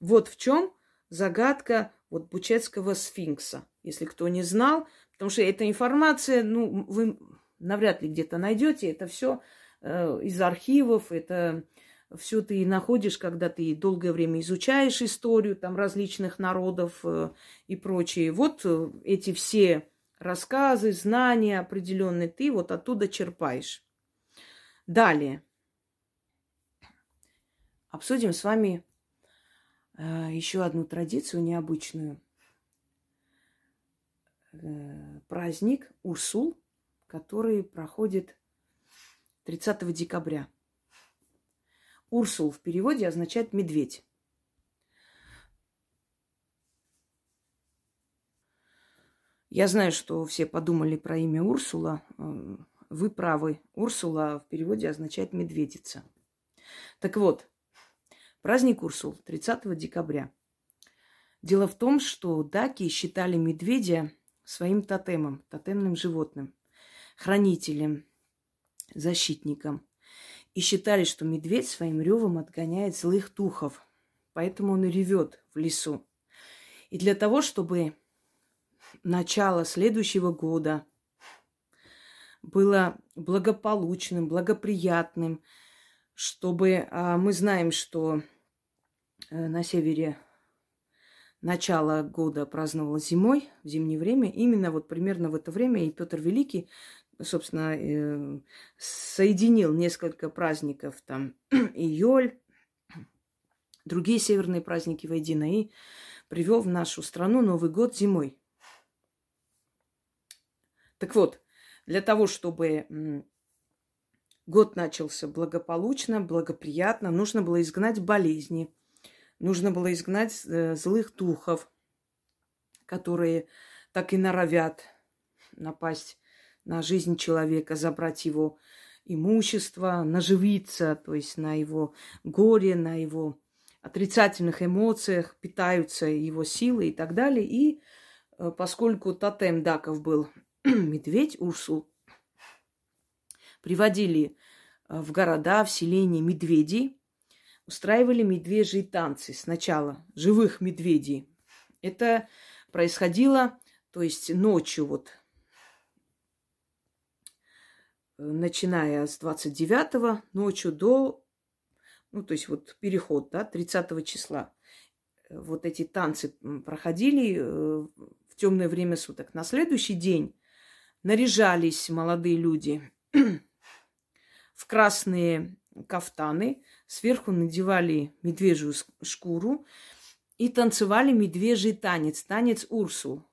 Вот в чем загадка вот Бучетского сфинкса. Если кто не знал, потому что эта информация, ну, вы навряд ли где-то найдете, это все Э, из архивов, это все ты находишь, когда ты долгое время изучаешь историю там различных народов э, и прочее. Вот э, эти все рассказы, знания определенные ты вот оттуда черпаешь. Далее. Обсудим с вами еще одну традицию необычную. Праздник Урсул, который проходит 30 декабря. Урсул в переводе означает медведь. Я знаю, что все подумали про имя Урсула. Э, вы правы. Урсула в переводе означает медведица. Так вот, праздник Урсул 30 декабря. Дело в том, что даки считали медведя своим тотемом, тотемным животным, хранителем, защитником. И считали, что медведь своим ревом отгоняет злых духов. Поэтому он и ревет в лесу. И для того, чтобы начало следующего года было благополучным, благоприятным, чтобы а мы знаем, что э, на севере начало года праздновалось зимой, в зимнее время. Именно вот примерно в это время и Петр Великий собственно, э, соединил несколько праздников, там, июль, другие северные праздники воедино, и привел в нашу страну Новый год зимой. Так вот, для того, чтобы год начался благополучно, благоприятно, нужно было изгнать болезни, нужно было изгнать э, злых духов, которые так и норовят напасть на жизнь человека, забрать его имущество, наживиться, то есть на его горе, на его отрицательных эмоциях, питаются его силы и так далее. И э, поскольку тотем Даков был медведь Урсул, приводили э, в города, в селения медведей, устраивали медвежьи танцы. Сначала живых медведей. Это происходило, то есть ночью вот начиная с 29 ночью до, ну, то есть вот переход, да, 30 числа. Вот эти танцы проходили э, в темное время суток. На следующий день наряжались молодые люди в красные кафтаны, сверху надевали медвежью шкуру и танцевали медвежий танец, танец Урсул.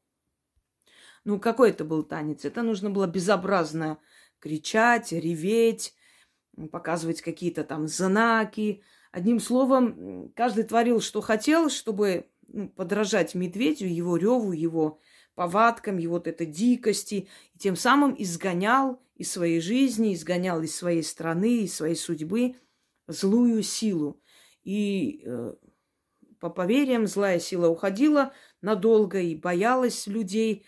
Ну, какой это был танец? Это нужно было безобразно кричать, реветь, показывать какие-то там знаки. Одним словом, каждый творил, что хотел, чтобы ну, подражать медведю, его реву, его повадкам, его вот этой дикости, и тем самым изгонял из своей жизни, изгонял из своей страны, из своей судьбы злую силу. И э, по поверьям, злая сила уходила надолго и боялась людей,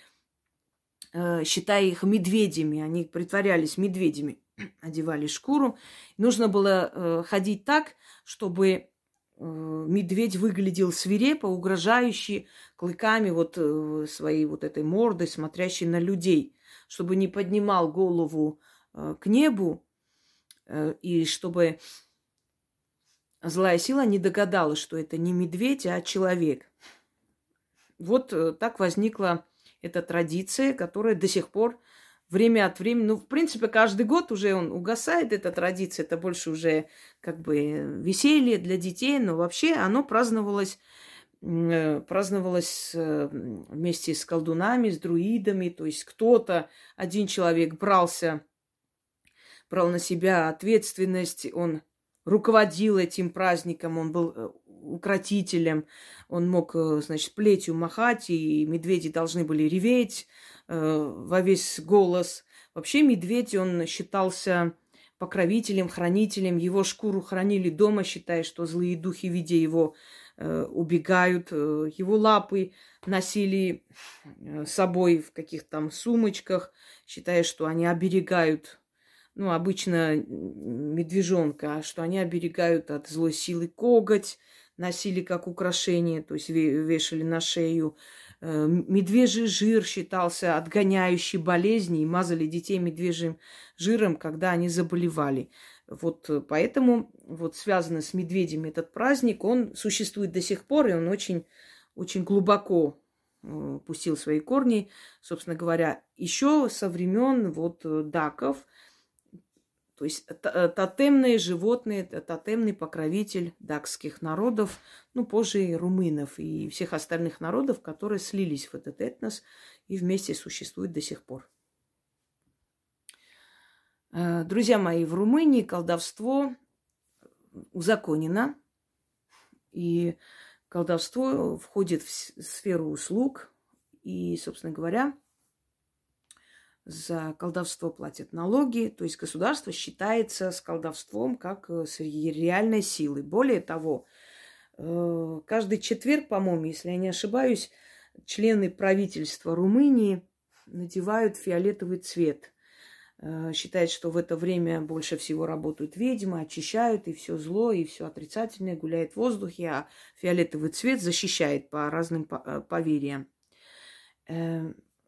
считая их медведями. Они притворялись медведями, одевали шкуру. Нужно было э, ходить так, чтобы э, медведь выглядел свирепо, угрожающий клыками вот своей вот этой мордой, смотрящей на людей, чтобы не поднимал голову к небу и чтобы злая сила не догадалась, что это не медведь, а человек. Вот э, так возникла эта традиция, которая до сих пор время от времени, ну, в принципе, каждый год уже он угасает, эта традиция, это больше уже как бы веселье для детей, но вообще оно праздновалось э, праздновалось э, вместе с колдунами, с друидами, то есть кто-то, один человек брался, брал на себя ответственность, он руководил этим праздником, он был э, укротителем, он мог, э, значит, плетью махать, и медведи должны были реветь э, во весь голос. Вообще медведь, он считался покровителем, хранителем, его шкуру хранили дома, считая, что злые духи, видя его, э, убегают. Э, его лапы носили с собой в каких-то там сумочках, считая, что они оберегают ну, обычно медвежонка, что они оберегают от злой силы коготь, носили как украшение, то есть вешали на шею. Э, медвежий жир считался отгоняющий болезни, и мазали детей медвежьим жиром, когда они заболевали. Вот э, поэтому вот связанный с медведями этот праздник, он существует до сих пор, и он очень, очень глубоко э, пустил свои корни, собственно говоря, еще со времен вот даков – то есть э, тотемные животные, тотемный покровитель дакских народов, ну, позже и румынов, и всех остальных народов, которые слились в этот этнос и вместе существуют до сих пор. Э, друзья мои, в Румынии колдовство узаконено, и колдовство входит в сферу услуг, и, собственно говоря, за колдовство платят налоги, то есть государство считается с колдовством как э, с реальной силой. Более того, э, каждый четверг, по-моему, если я не ошибаюсь, члены правительства Румынии надевают фиолетовый цвет. Э, считает, что в это время больше всего работают ведьмы, очищают, и все зло, и все отрицательное гуляет в воздухе, а фиолетовый цвет защищает по разным поверьям.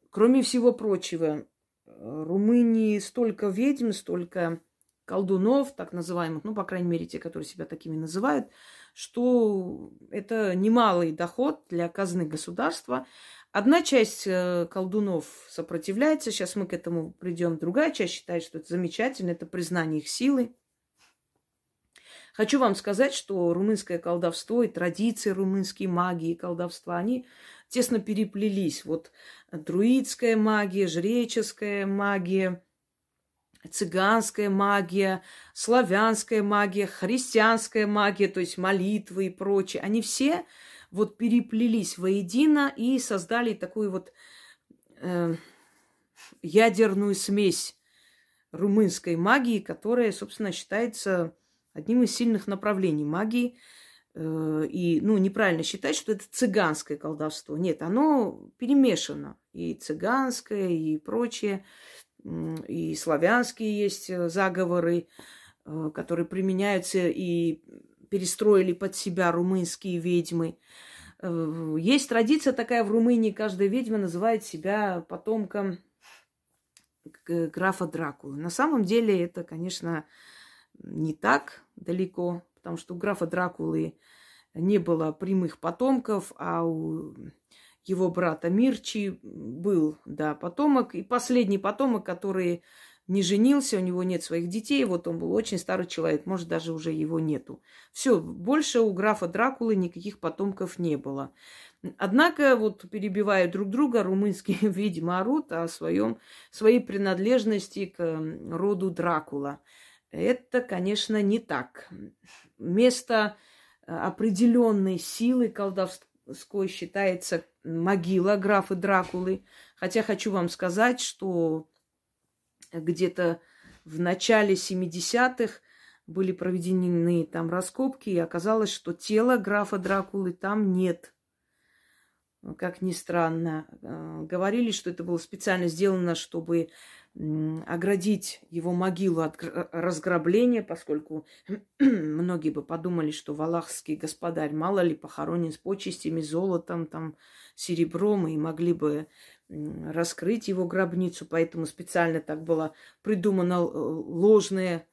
Кроме всего прочего, Румынии столько ведьм, столько колдунов, так называемых, ну, по крайней мере, те, которые себя такими называют, что это немалый доход для казны государства. Одна часть э, колдунов сопротивляется, сейчас мы к этому придем. Другая часть считает, что это замечательно, это признание их силы. Хочу вам сказать, что румынское колдовство и традиции румынские магии и колдовства, они тесно переплелись. Вот друидская магия, жреческая магия, цыганская магия, славянская магия, христианская магия, то есть молитвы и прочее. Они все вот переплелись воедино и создали такую вот э, ядерную смесь румынской магии, которая, собственно, считается одним из сильных направлений магии – и, ну, неправильно считать, что это цыганское колдовство. Нет, оно перемешано. И цыганское, и прочее. И славянские есть э, заговоры, э, которые применяются и перестроили под себя румынские ведьмы. Есть традиция такая в Румынии, каждая ведьма называет себя потомком графа Дракулы. На самом деле это, конечно, не так далеко потому что у графа Дракулы не было прямых потомков, а у его брата Мирчи был, да, потомок. И последний потомок, который не женился, у него нет своих детей, вот он был очень старый человек, может, даже уже его нету. Все, больше у графа Дракулы никаких потомков не было. Однако, вот перебивая друг друга, румынские ведьмы орут о своем, своей принадлежности к роду Дракула. Это, конечно, не так. Место э, определенной силы колдовской считается могила графа Дракулы. Хотя хочу вам сказать, что где-то в начале 70-х были проведены там раскопки, и оказалось, что тела графа Дракулы там нет. Как ни странно. Э, говорили, что это было специально сделано, чтобы оградить его могилу от разграбления, поскольку многие бы подумали, что валахский господарь мало ли похоронен с почестями, золотом, там, серебром, и могли бы раскрыть его гробницу, поэтому специально так была придумана ложная,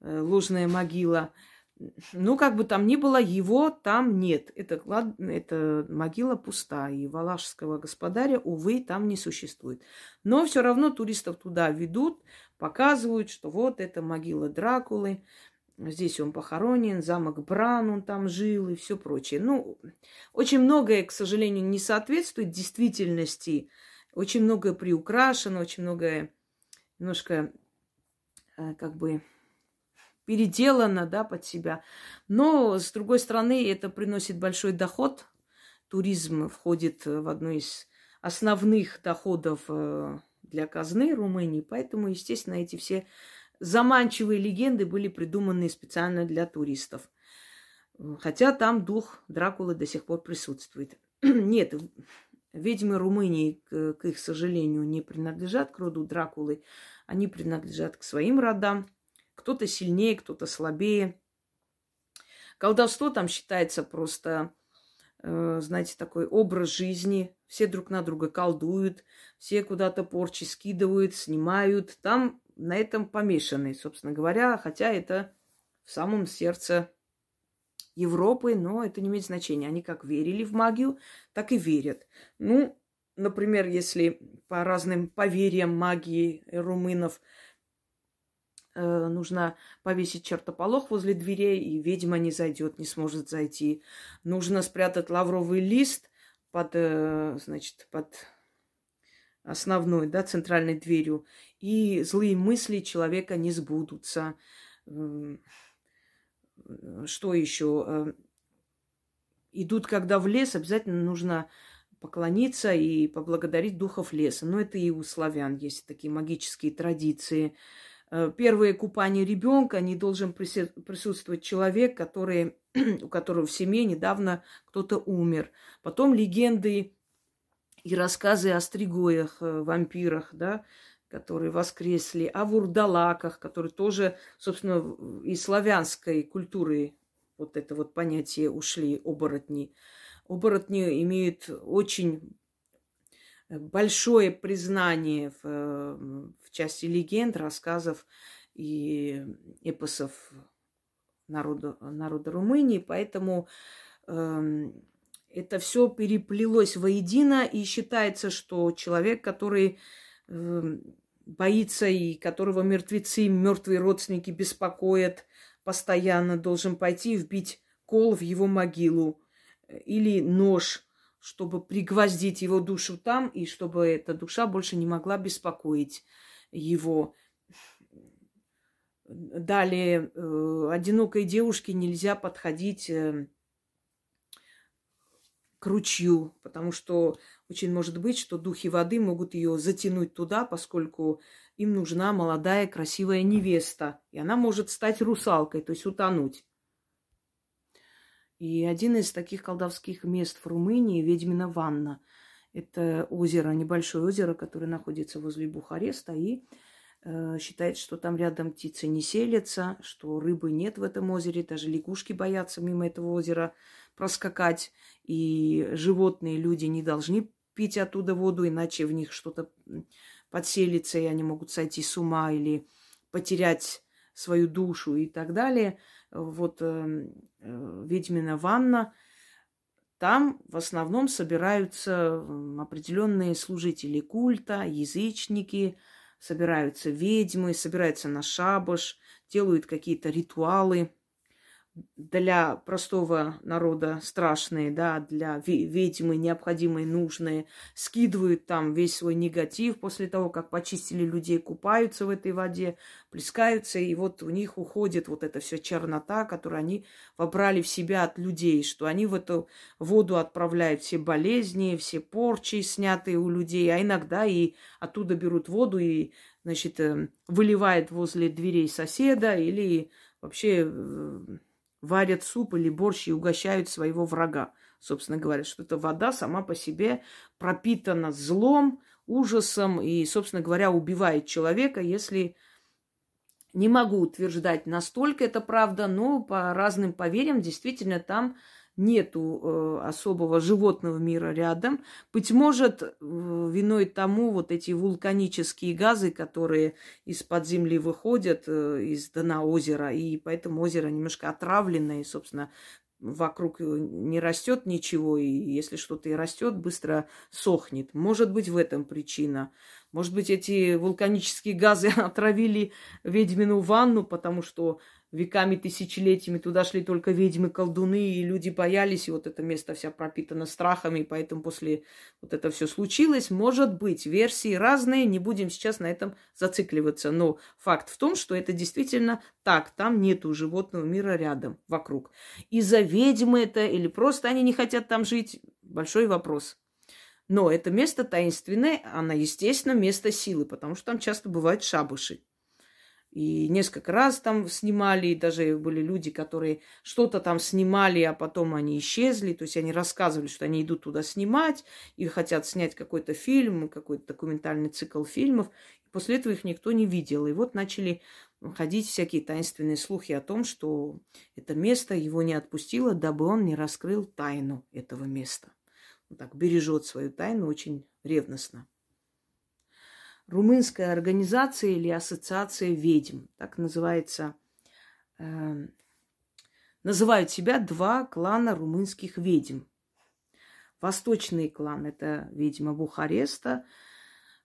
э, ложная могила. Ну, как бы там ни было, его там нет. Это, это могила пуста, и валашского господаря, увы, там не существует. Но все равно туристов туда ведут, показывают, что вот это могила Дракулы, здесь он похоронен, замок Бран, он там жил и все прочее. Ну, очень многое, к сожалению, не соответствует действительности очень многое приукрашено, очень многое немножко э, как бы переделано, да, под себя. Но, с другой стороны, это приносит большой доход. Туризм входит в одну из основных доходов э, для казны Румынии. Поэтому, естественно, эти все заманчивые легенды были придуманы специально для туристов. Хотя там дух Дракулы до сих пор присутствует. Нет, Ведьмы Румынии, к, к их сожалению, не принадлежат к роду Дракулы. Они принадлежат к своим родам. Кто-то сильнее, кто-то слабее. Колдовство там считается просто, э, знаете, такой образ жизни. Все друг на друга колдуют, все куда-то порчи скидывают, снимают. Там на этом помешаны, собственно говоря, хотя это в самом сердце Европы, но это не имеет значения. Они как верили в магию, так и верят. Ну, например, если по разным поверьям магии румынов э, нужно повесить чертополох возле дверей, и ведьма не зайдет, не сможет зайти. Нужно спрятать лавровый лист под, э, значит, под основной, да, центральной дверью, и злые мысли человека не сбудутся что еще? Э, идут, когда в лес, обязательно нужно поклониться и поблагодарить духов леса. Но это и у славян есть такие магические традиции. Э, первое купание ребенка не должен присутствовать человек, который, у которого в семье недавно кто-то умер. Потом легенды и рассказы о стригоях, э, вампирах, да, которые воскресли, о вурдалаках, которые тоже, собственно, из славянской культуры вот это вот понятие ушли, оборотни. Оборотни имеют очень большое признание в, в части легенд, рассказов и эпосов народа, народа Румынии, поэтому э, это все переплелось воедино, и считается, что человек, который э, боится и которого мертвецы, мертвые родственники беспокоят постоянно, должен пойти и вбить кол в его могилу э, или нож, чтобы пригвоздить его душу там, и чтобы эта душа больше не могла беспокоить его. Далее, э, одинокой девушке нельзя подходить э, к ручью, потому что очень может быть, что духи воды могут ее затянуть туда, поскольку им нужна молодая красивая невеста, и она может стать русалкой, то есть утонуть. И один из таких колдовских мест в Румынии – Ведьмина ванна. Это озеро, небольшое озеро, которое находится возле Бухареста, и э, считается, что там рядом птицы не селятся, что рыбы нет в этом озере, даже лягушки боятся мимо этого озера проскакать, и животные, люди не должны пить оттуда воду, иначе в них что-то подселится, и они могут сойти с ума или потерять свою душу и так далее. Вот э, э, ведьмина ванна, там в основном собираются определенные служители культа, язычники, собираются ведьмы, собираются на шабаш, делают какие-то ритуалы – для простого народа страшные, да, для ведьмы необходимые, нужные, скидывают там весь свой негатив после того, как почистили людей, купаются в этой воде, плескаются, и вот у них уходит вот эта вся чернота, которую они вобрали в себя от людей, что они в эту воду отправляют все болезни, все порчи, снятые у людей, а иногда и оттуда берут воду и, значит, э, выливают возле дверей соседа или вообще э, варят суп или борщ и угощают своего врага. Собственно говоря, что эта вода сама по себе пропитана злом, ужасом и, собственно говоря, убивает человека, если не могу утверждать настолько это правда, но по разным поверьям действительно там нету э, особого животного мира рядом. Быть может, э, виной тому вот эти вулканические газы, которые из-под земли выходят, э, из дна озера, и поэтому озеро немножко отравленное, и, собственно, вокруг не растет ничего, и если что-то и растет, быстро сохнет. Может быть, в этом причина. Может быть, эти вулканические газы отравили ведьмину ванну, потому что веками, тысячелетиями туда шли только ведьмы, колдуны, и люди боялись, и вот это место вся пропитано страхами, и поэтому после вот это все случилось. Может быть, версии разные, не будем сейчас на этом зацикливаться, но факт в том, что это действительно так, там нету животного мира рядом, вокруг. Из-за ведьмы это или просто они не хотят там жить, большой вопрос. Но это место таинственное, оно, естественно, место силы, потому что там часто бывают шабуши. И несколько раз там снимали, и даже были люди, которые что-то там снимали, а потом они исчезли. То есть они рассказывали, что они идут туда снимать и хотят снять какой-то фильм, какой-то документальный цикл фильмов. После этого их никто не видел. И вот начали ходить всякие таинственные слухи о том, что это место его не отпустило, дабы он не раскрыл тайну этого места. Он так бережет свою тайну очень ревностно румынская организация или ассоциация ведьм. Так называется. Э, называют себя два клана румынских ведьм. Восточный клан – это ведьма Бухареста,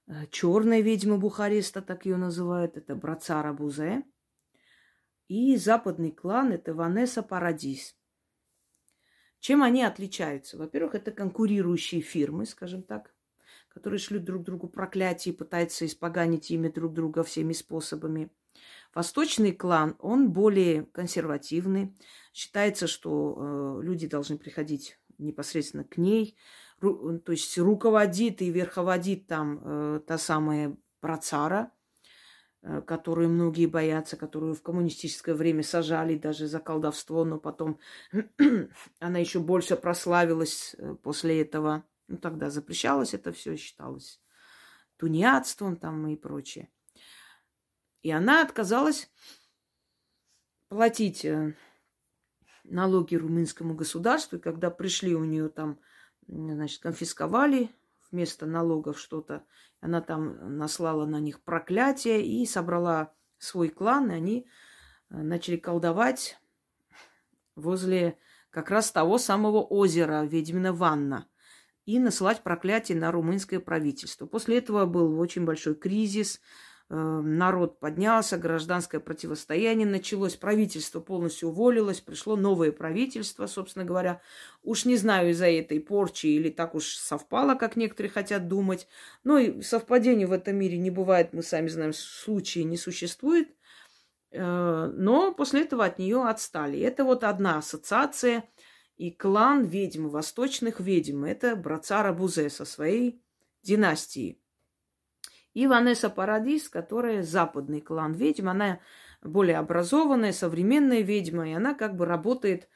э, черная ведьма Бухареста, так ее называют, это Брацара Бузе. И западный клан – это Ванесса Парадис. Чем они отличаются? Во-первых, это конкурирующие фирмы, скажем так которые шлют друг другу проклятия и пытаются испоганить имя друг друга всеми способами. Восточный клан, он более консервативный. Считается, что э, люди должны приходить непосредственно к ней. Ру, то есть руководит и верховодит там э, та самая Працара, э, которую многие боятся, которую в коммунистическое время сажали даже за колдовство, но потом она еще больше прославилась э, после этого. Ну, тогда запрещалось это все, считалось тунеядством там и прочее. И она отказалась платить э, налоги румынскому государству. И когда пришли у нее там, значит, конфисковали вместо налогов что-то, она там наслала на них проклятие и собрала свой клан, и они э, начали колдовать возле как раз того самого озера Ведьмина Ванна – и насылать проклятие на румынское правительство. После этого был очень большой кризис, э, народ поднялся, гражданское противостояние началось, правительство полностью уволилось, пришло новое правительство, собственно говоря. Уж не знаю из-за этой порчи или так уж совпало, как некоторые хотят думать. Но и совпадений в этом мире не бывает, мы сами знаем, случаи не существует. Э, но после этого от нее отстали. Это вот одна ассоциация – и клан ведьм, восточных ведьм. Это Брацара Бузе со своей династией. И Ванесса Парадис, которая западный клан ведьм. Она более образованная, современная ведьма. И она как бы работает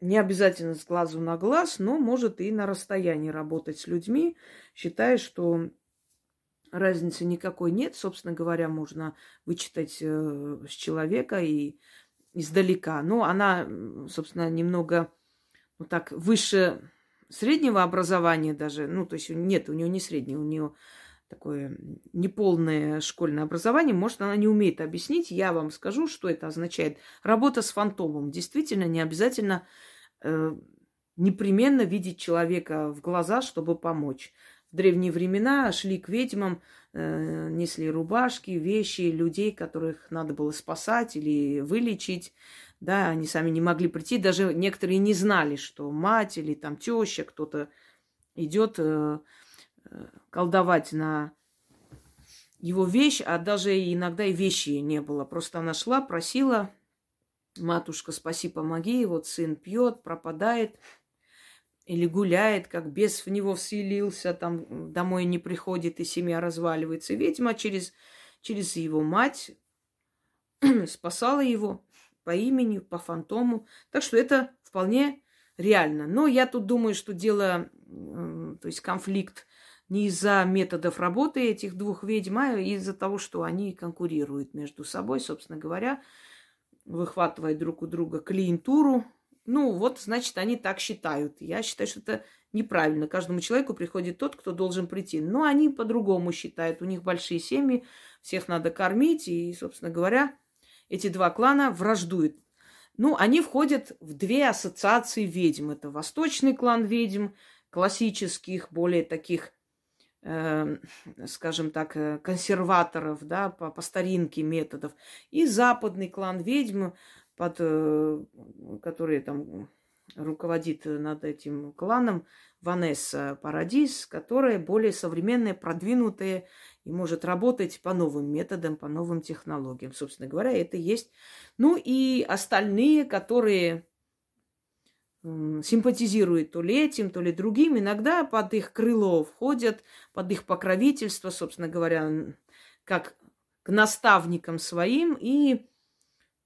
не обязательно с глазу на глаз, но может и на расстоянии работать с людьми, считая, что разницы никакой нет. Собственно говоря, можно вычитать э, с человека и издалека. Но она, собственно, немного, ну так, выше среднего образования даже. Ну, то есть нет, у нее не среднее, у нее такое неполное школьное образование. Может, она не умеет объяснить. Я вам скажу, что это означает. Работа с фантомом. Действительно, не обязательно э, непременно видеть человека в глаза, чтобы помочь. В древние времена шли к ведьмам Э, несли рубашки, вещи людей, которых надо было спасать или вылечить. Да, они сами не могли прийти, даже некоторые не знали, что мать или там теща, кто-то идет э, э, колдовать на его вещь, а даже иногда и вещи не было. Просто она шла, просила, матушка, спаси, помоги, вот сын пьет, пропадает, или гуляет, как бес в него вселился, там домой не приходит и семья разваливается. Ведьма через, через его мать спасала его по имени, по фантому. Так что это вполне реально. Но я тут думаю, что дело, то есть конфликт не из-за методов работы этих двух ведьм, а из-за того, что они конкурируют между собой, собственно говоря, выхватывая друг у друга клиентуру. Ну, вот, значит, они так считают. Я считаю, что это неправильно. Каждому человеку приходит тот, кто должен прийти. Но они по-другому считают. У них большие семьи, всех надо кормить. И, собственно говоря, эти два клана враждуют. Ну, они входят в две ассоциации ведьм. Это восточный клан ведьм, классических, более таких, э, скажем так, э, консерваторов, да, по, по старинке методов. И западный клан ведьм, под, э, который там руководит над этим кланом Ванесса Парадис, которая более современная, продвинутая и может работать по новым методам, по новым технологиям. Собственно говоря, это есть. Ну и остальные, которые симпатизируют то ли этим, то ли другим, иногда под их крыло входят, под их покровительство, собственно говоря, как к наставникам своим, и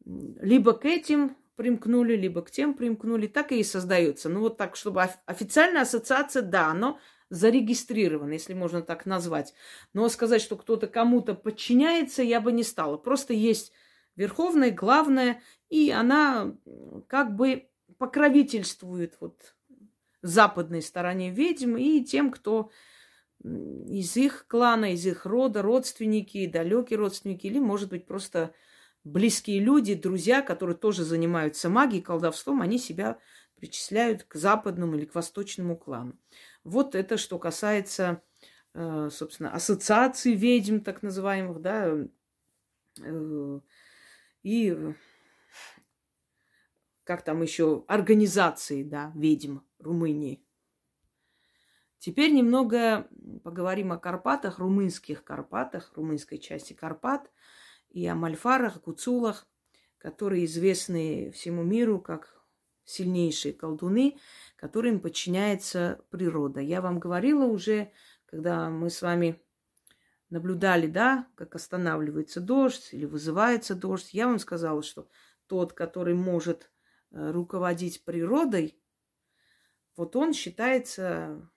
либо к этим примкнули, либо к тем примкнули, так и создается. Ну вот так, чтобы официальная ассоциация, да, оно зарегистрировано, если можно так назвать. Но сказать, что кто-то кому-то подчиняется, я бы не стала. Просто есть верховная, главная, и она как бы покровительствует вот западной стороне ведьм и тем, кто из их клана, из их рода, родственники, далекие родственники, или, может быть, просто близкие люди, друзья, которые тоже занимаются магией, колдовством, они себя причисляют к западному или к восточному клану. Вот это что касается, э, собственно, ассоциации ведьм, так называемых, да, э, и как там еще, организации, да, ведьм Румынии. Теперь немного поговорим о Карпатах, румынских Карпатах, румынской части Карпат – и о Мальфарах, Гуцулах, которые известны всему миру как сильнейшие колдуны, которым подчиняется природа. Я вам говорила уже, когда мы с вами наблюдали, да, как останавливается дождь или вызывается дождь, я вам сказала, что тот, который может э, руководить природой, вот он считается,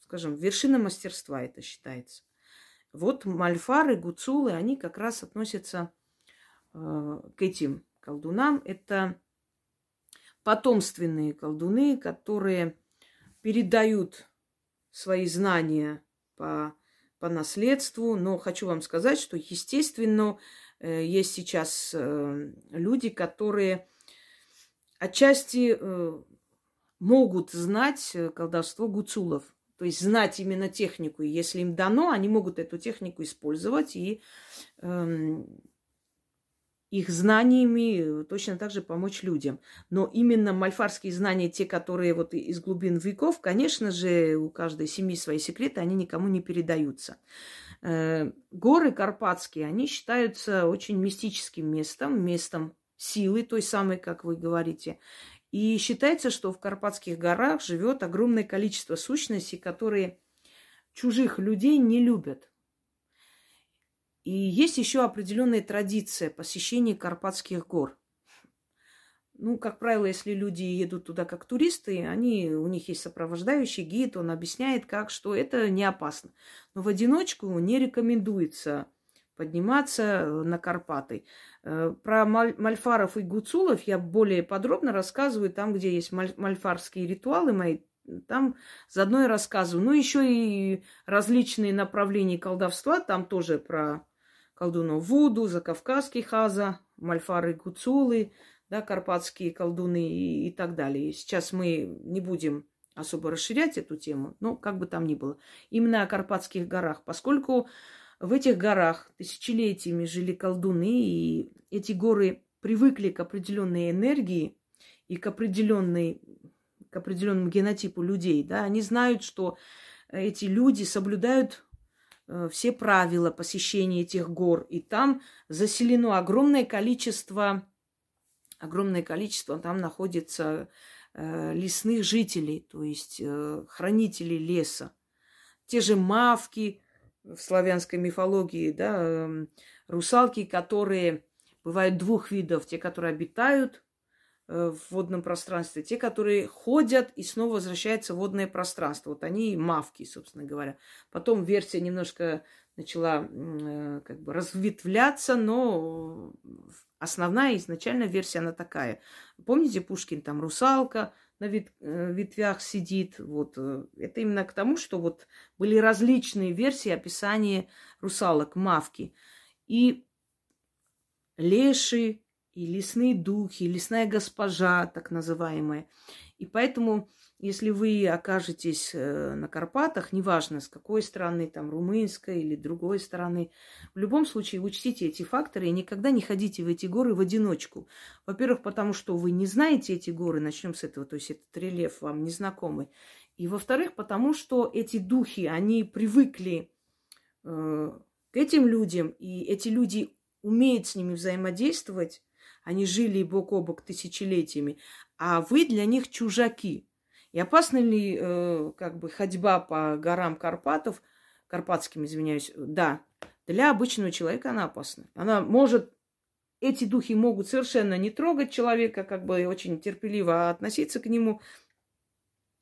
скажем, вершина мастерства это считается. Вот мальфары, гуцулы, они как раз относятся э, к этим колдунам. Это потомственные колдуны, которые передают свои знания по, по наследству. Но хочу вам сказать, что, естественно, э, есть сейчас э, люди, которые отчасти э, могут знать э, колдовство гуцулов. То есть знать именно технику. И если им дано, они могут эту технику использовать и эм, их знаниями точно так же помочь людям. Но именно мальфарские знания, те, которые вот из глубин веков, конечно же, у каждой семьи свои секреты, они никому не передаются. Э, горы Карпатские, они считаются очень мистическим местом, местом силы, той самой, как вы говорите. И считается, что в Карпатских горах живет огромное количество сущностей, которые чужих людей не любят. И есть еще определенная традиция посещения Карпатских гор. Ну, как правило, если люди едут туда как туристы, они, у них есть сопровождающий гид, он объясняет, как, что это не опасно. Но в одиночку не рекомендуется подниматься э, на Карпаты. Э, про мальфаров и гуцулов я более подробно рассказываю там, где есть мальфарские ритуалы мои. Там заодно и рассказываю. Ну, еще и различные направления колдовства. Там тоже про колдунов Вуду, закавказский хаза, мальфары гуцулы, да, карпатские колдуны и, и так далее. Сейчас мы не будем особо расширять эту тему, но как бы там ни было. Именно о Карпатских горах, поскольку в этих горах тысячелетиями жили колдуны, и эти горы привыкли к определенной энергии и к определенной к определенному генотипу людей, да, они знают, что эти люди соблюдают э, все правила посещения этих гор, и там заселено огромное количество, огромное количество там находится э, лесных жителей, то есть э, хранителей леса. Те же мавки, в славянской мифологии, да, эм, русалки, которые бывают двух видов. Те, которые обитают э, в водном пространстве, те, которые ходят и снова возвращаются в водное пространство. Вот они мавки, собственно говоря. Потом версия немножко начала э, как бы разветвляться, но основная изначально версия она такая. Помните, Пушкин там русалка на вет, э, ветвях сидит. Вот э, это именно к тому, что вот были различные версии описания русалок, мавки. И леши, и лесные духи, и лесная госпожа, так называемая. И поэтому если вы окажетесь э, на Карпатах, неважно с какой стороны, там румынской или другой стороны, в любом случае учтите эти факторы и никогда не ходите в эти горы в одиночку. Во-первых, потому что вы не знаете эти горы, начнем с этого, то есть этот рельеф вам незнакомый. И во-вторых, потому что эти духи, они привыкли э, к этим людям, и эти люди умеют с ними взаимодействовать, они жили бок о бок тысячелетиями, а вы для них чужаки – и опасна ли э, как бы ходьба по горам Карпатов, карпатским, извиняюсь, да, для обычного человека она опасна. Она может, эти духи могут совершенно не трогать человека, как бы очень терпеливо относиться к нему,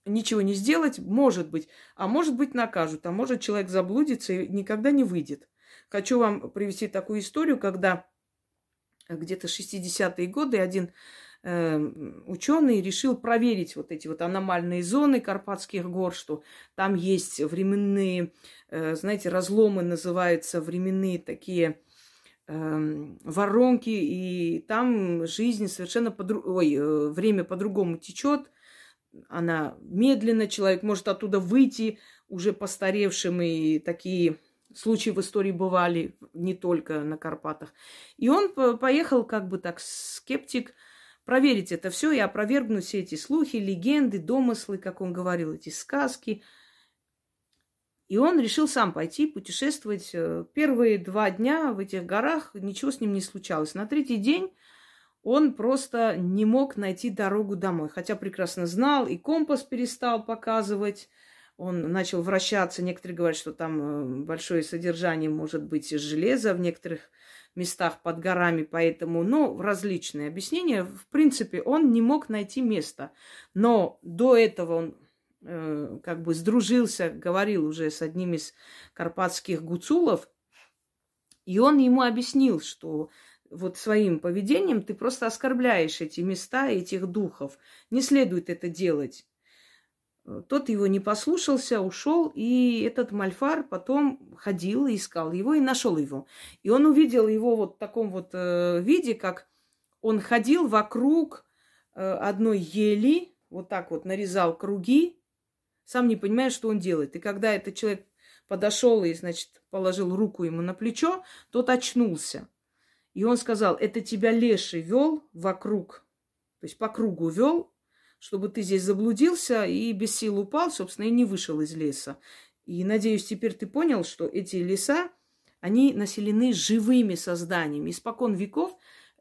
ничего не сделать, может быть, а может быть накажут, а может человек заблудится и никогда не выйдет. Хочу вам привести такую историю, когда где-то 60-е годы один ученый решил проверить вот эти вот аномальные зоны Карпатских гор, что там есть временные, э, знаете, разломы называются, временные такие эм, воронки, и там жизнь совершенно по ой, э, время по-другому течет, она медленно, человек может оттуда выйти уже постаревшим, и такие случаи в истории бывали не только на Карпатах. И он поехал как бы так скептик, проверить это все и опровергнуть все эти слухи, легенды, домыслы, как он говорил, эти сказки. И он решил сам пойти путешествовать. Э, первые два дня в этих горах ничего с ним не случалось. На третий день он просто не мог найти дорогу домой, хотя прекрасно знал, и компас перестал показывать, он начал вращаться. Некоторые говорят, что там э, большое содержание может быть железа в некоторых местах под горами, поэтому, ну, различные объяснения. В принципе, он не мог найти место. Но до этого он э, как бы сдружился, говорил уже с одним из карпатских гуцулов, и он ему объяснил, что вот своим поведением ты просто оскорбляешь эти места, этих духов. Не следует это делать. Тот его не послушался, ушел, и этот Мальфар потом ходил и искал его и нашел его. И он увидел его вот в таком вот э, виде, как он ходил вокруг э, одной ели, вот так вот нарезал круги, сам не понимая, что он делает. И когда этот человек подошел и, значит, положил руку ему на плечо, тот очнулся. И он сказал, это тебя леший вел вокруг, то есть по кругу вел, чтобы ты здесь заблудился и без сил упал, собственно, и не вышел из леса. И надеюсь, теперь ты понял, что эти леса, они населены живыми созданиями. Испокон веков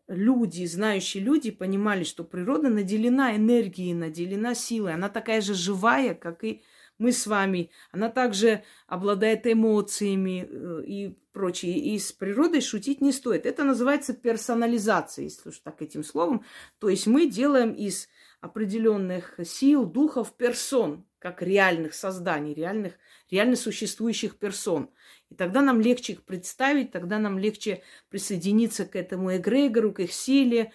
люди, знающие люди, понимали, что природа наделена энергией, наделена силой. Она такая же живая, как и мы с вами. Она также обладает эмоциями э, и прочее. И с природой шутить не стоит. Это называется персонализация, если уж так этим словом. То есть мы делаем из определенных сил, духов, персон, как реальных созданий, реальных, реально существующих персон. И тогда нам легче их представить, тогда нам легче присоединиться к этому эгрегору, к их силе,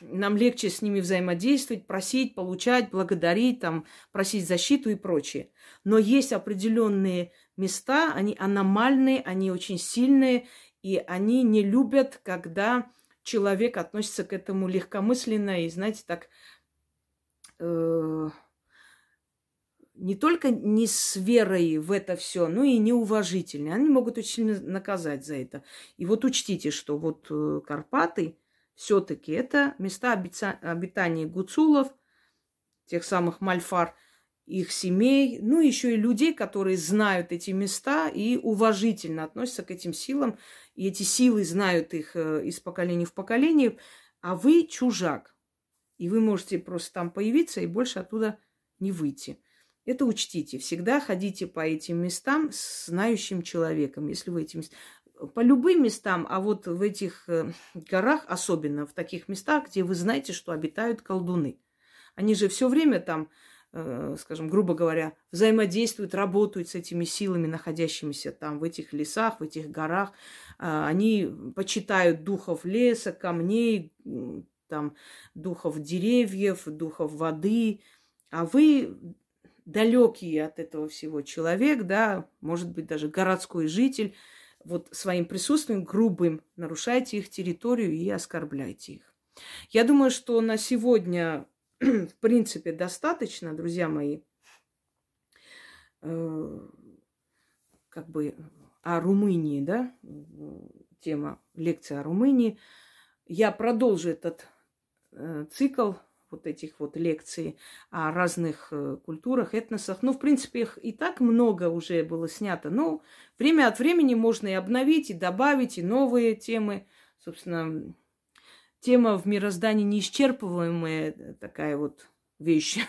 нам легче с ними взаимодействовать, просить, получать, благодарить, там, просить защиту и прочее. Но есть определенные места, они аномальные, они очень сильные, и они не любят, когда человек относится к этому легкомысленно и, знаете, так э, не только не с верой в это все, но и неуважительны. Они могут очень сильно наказать за это. И вот учтите, что вот э, Карпаты все-таки это места обитания гуцулов, тех самых мальфар, их семей, ну еще и людей, которые знают эти места и уважительно относятся к этим силам, и эти силы знают их э, из поколения в поколение, а вы чужак. И вы можете просто там появиться и больше оттуда не выйти. Это учтите. Всегда ходите по этим местам с знающим человеком. Если вы этим... по любым местам, а вот в этих э, горах, особенно в таких местах, где вы знаете, что обитают колдуны. Они же все время там, э, скажем, грубо говоря, взаимодействуют, работают с этими силами, находящимися там в этих лесах, в этих горах. А, они почитают духов леса, камней, там, духов деревьев, духов воды. А вы далекий от этого всего человек, да, может быть, даже городской житель, вот своим присутствием грубым нарушайте их территорию и оскорбляйте их. Я думаю, что на сегодня, в принципе, достаточно, друзья мои, э, как бы о Румынии, да, тема лекции о Румынии. Я продолжу этот цикл вот этих вот лекций о разных э, культурах, этносах. Ну, в принципе, их и так много уже было снято. Но время от времени можно и обновить, и добавить, и новые темы. Собственно, тема в мироздании неисчерпываемая э, такая вот вещь.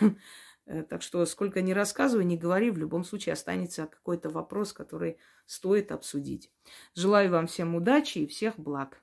Э, так что сколько ни рассказывай, ни говори, в любом случае останется какой-то вопрос, который стоит обсудить. Желаю вам всем удачи и всех благ.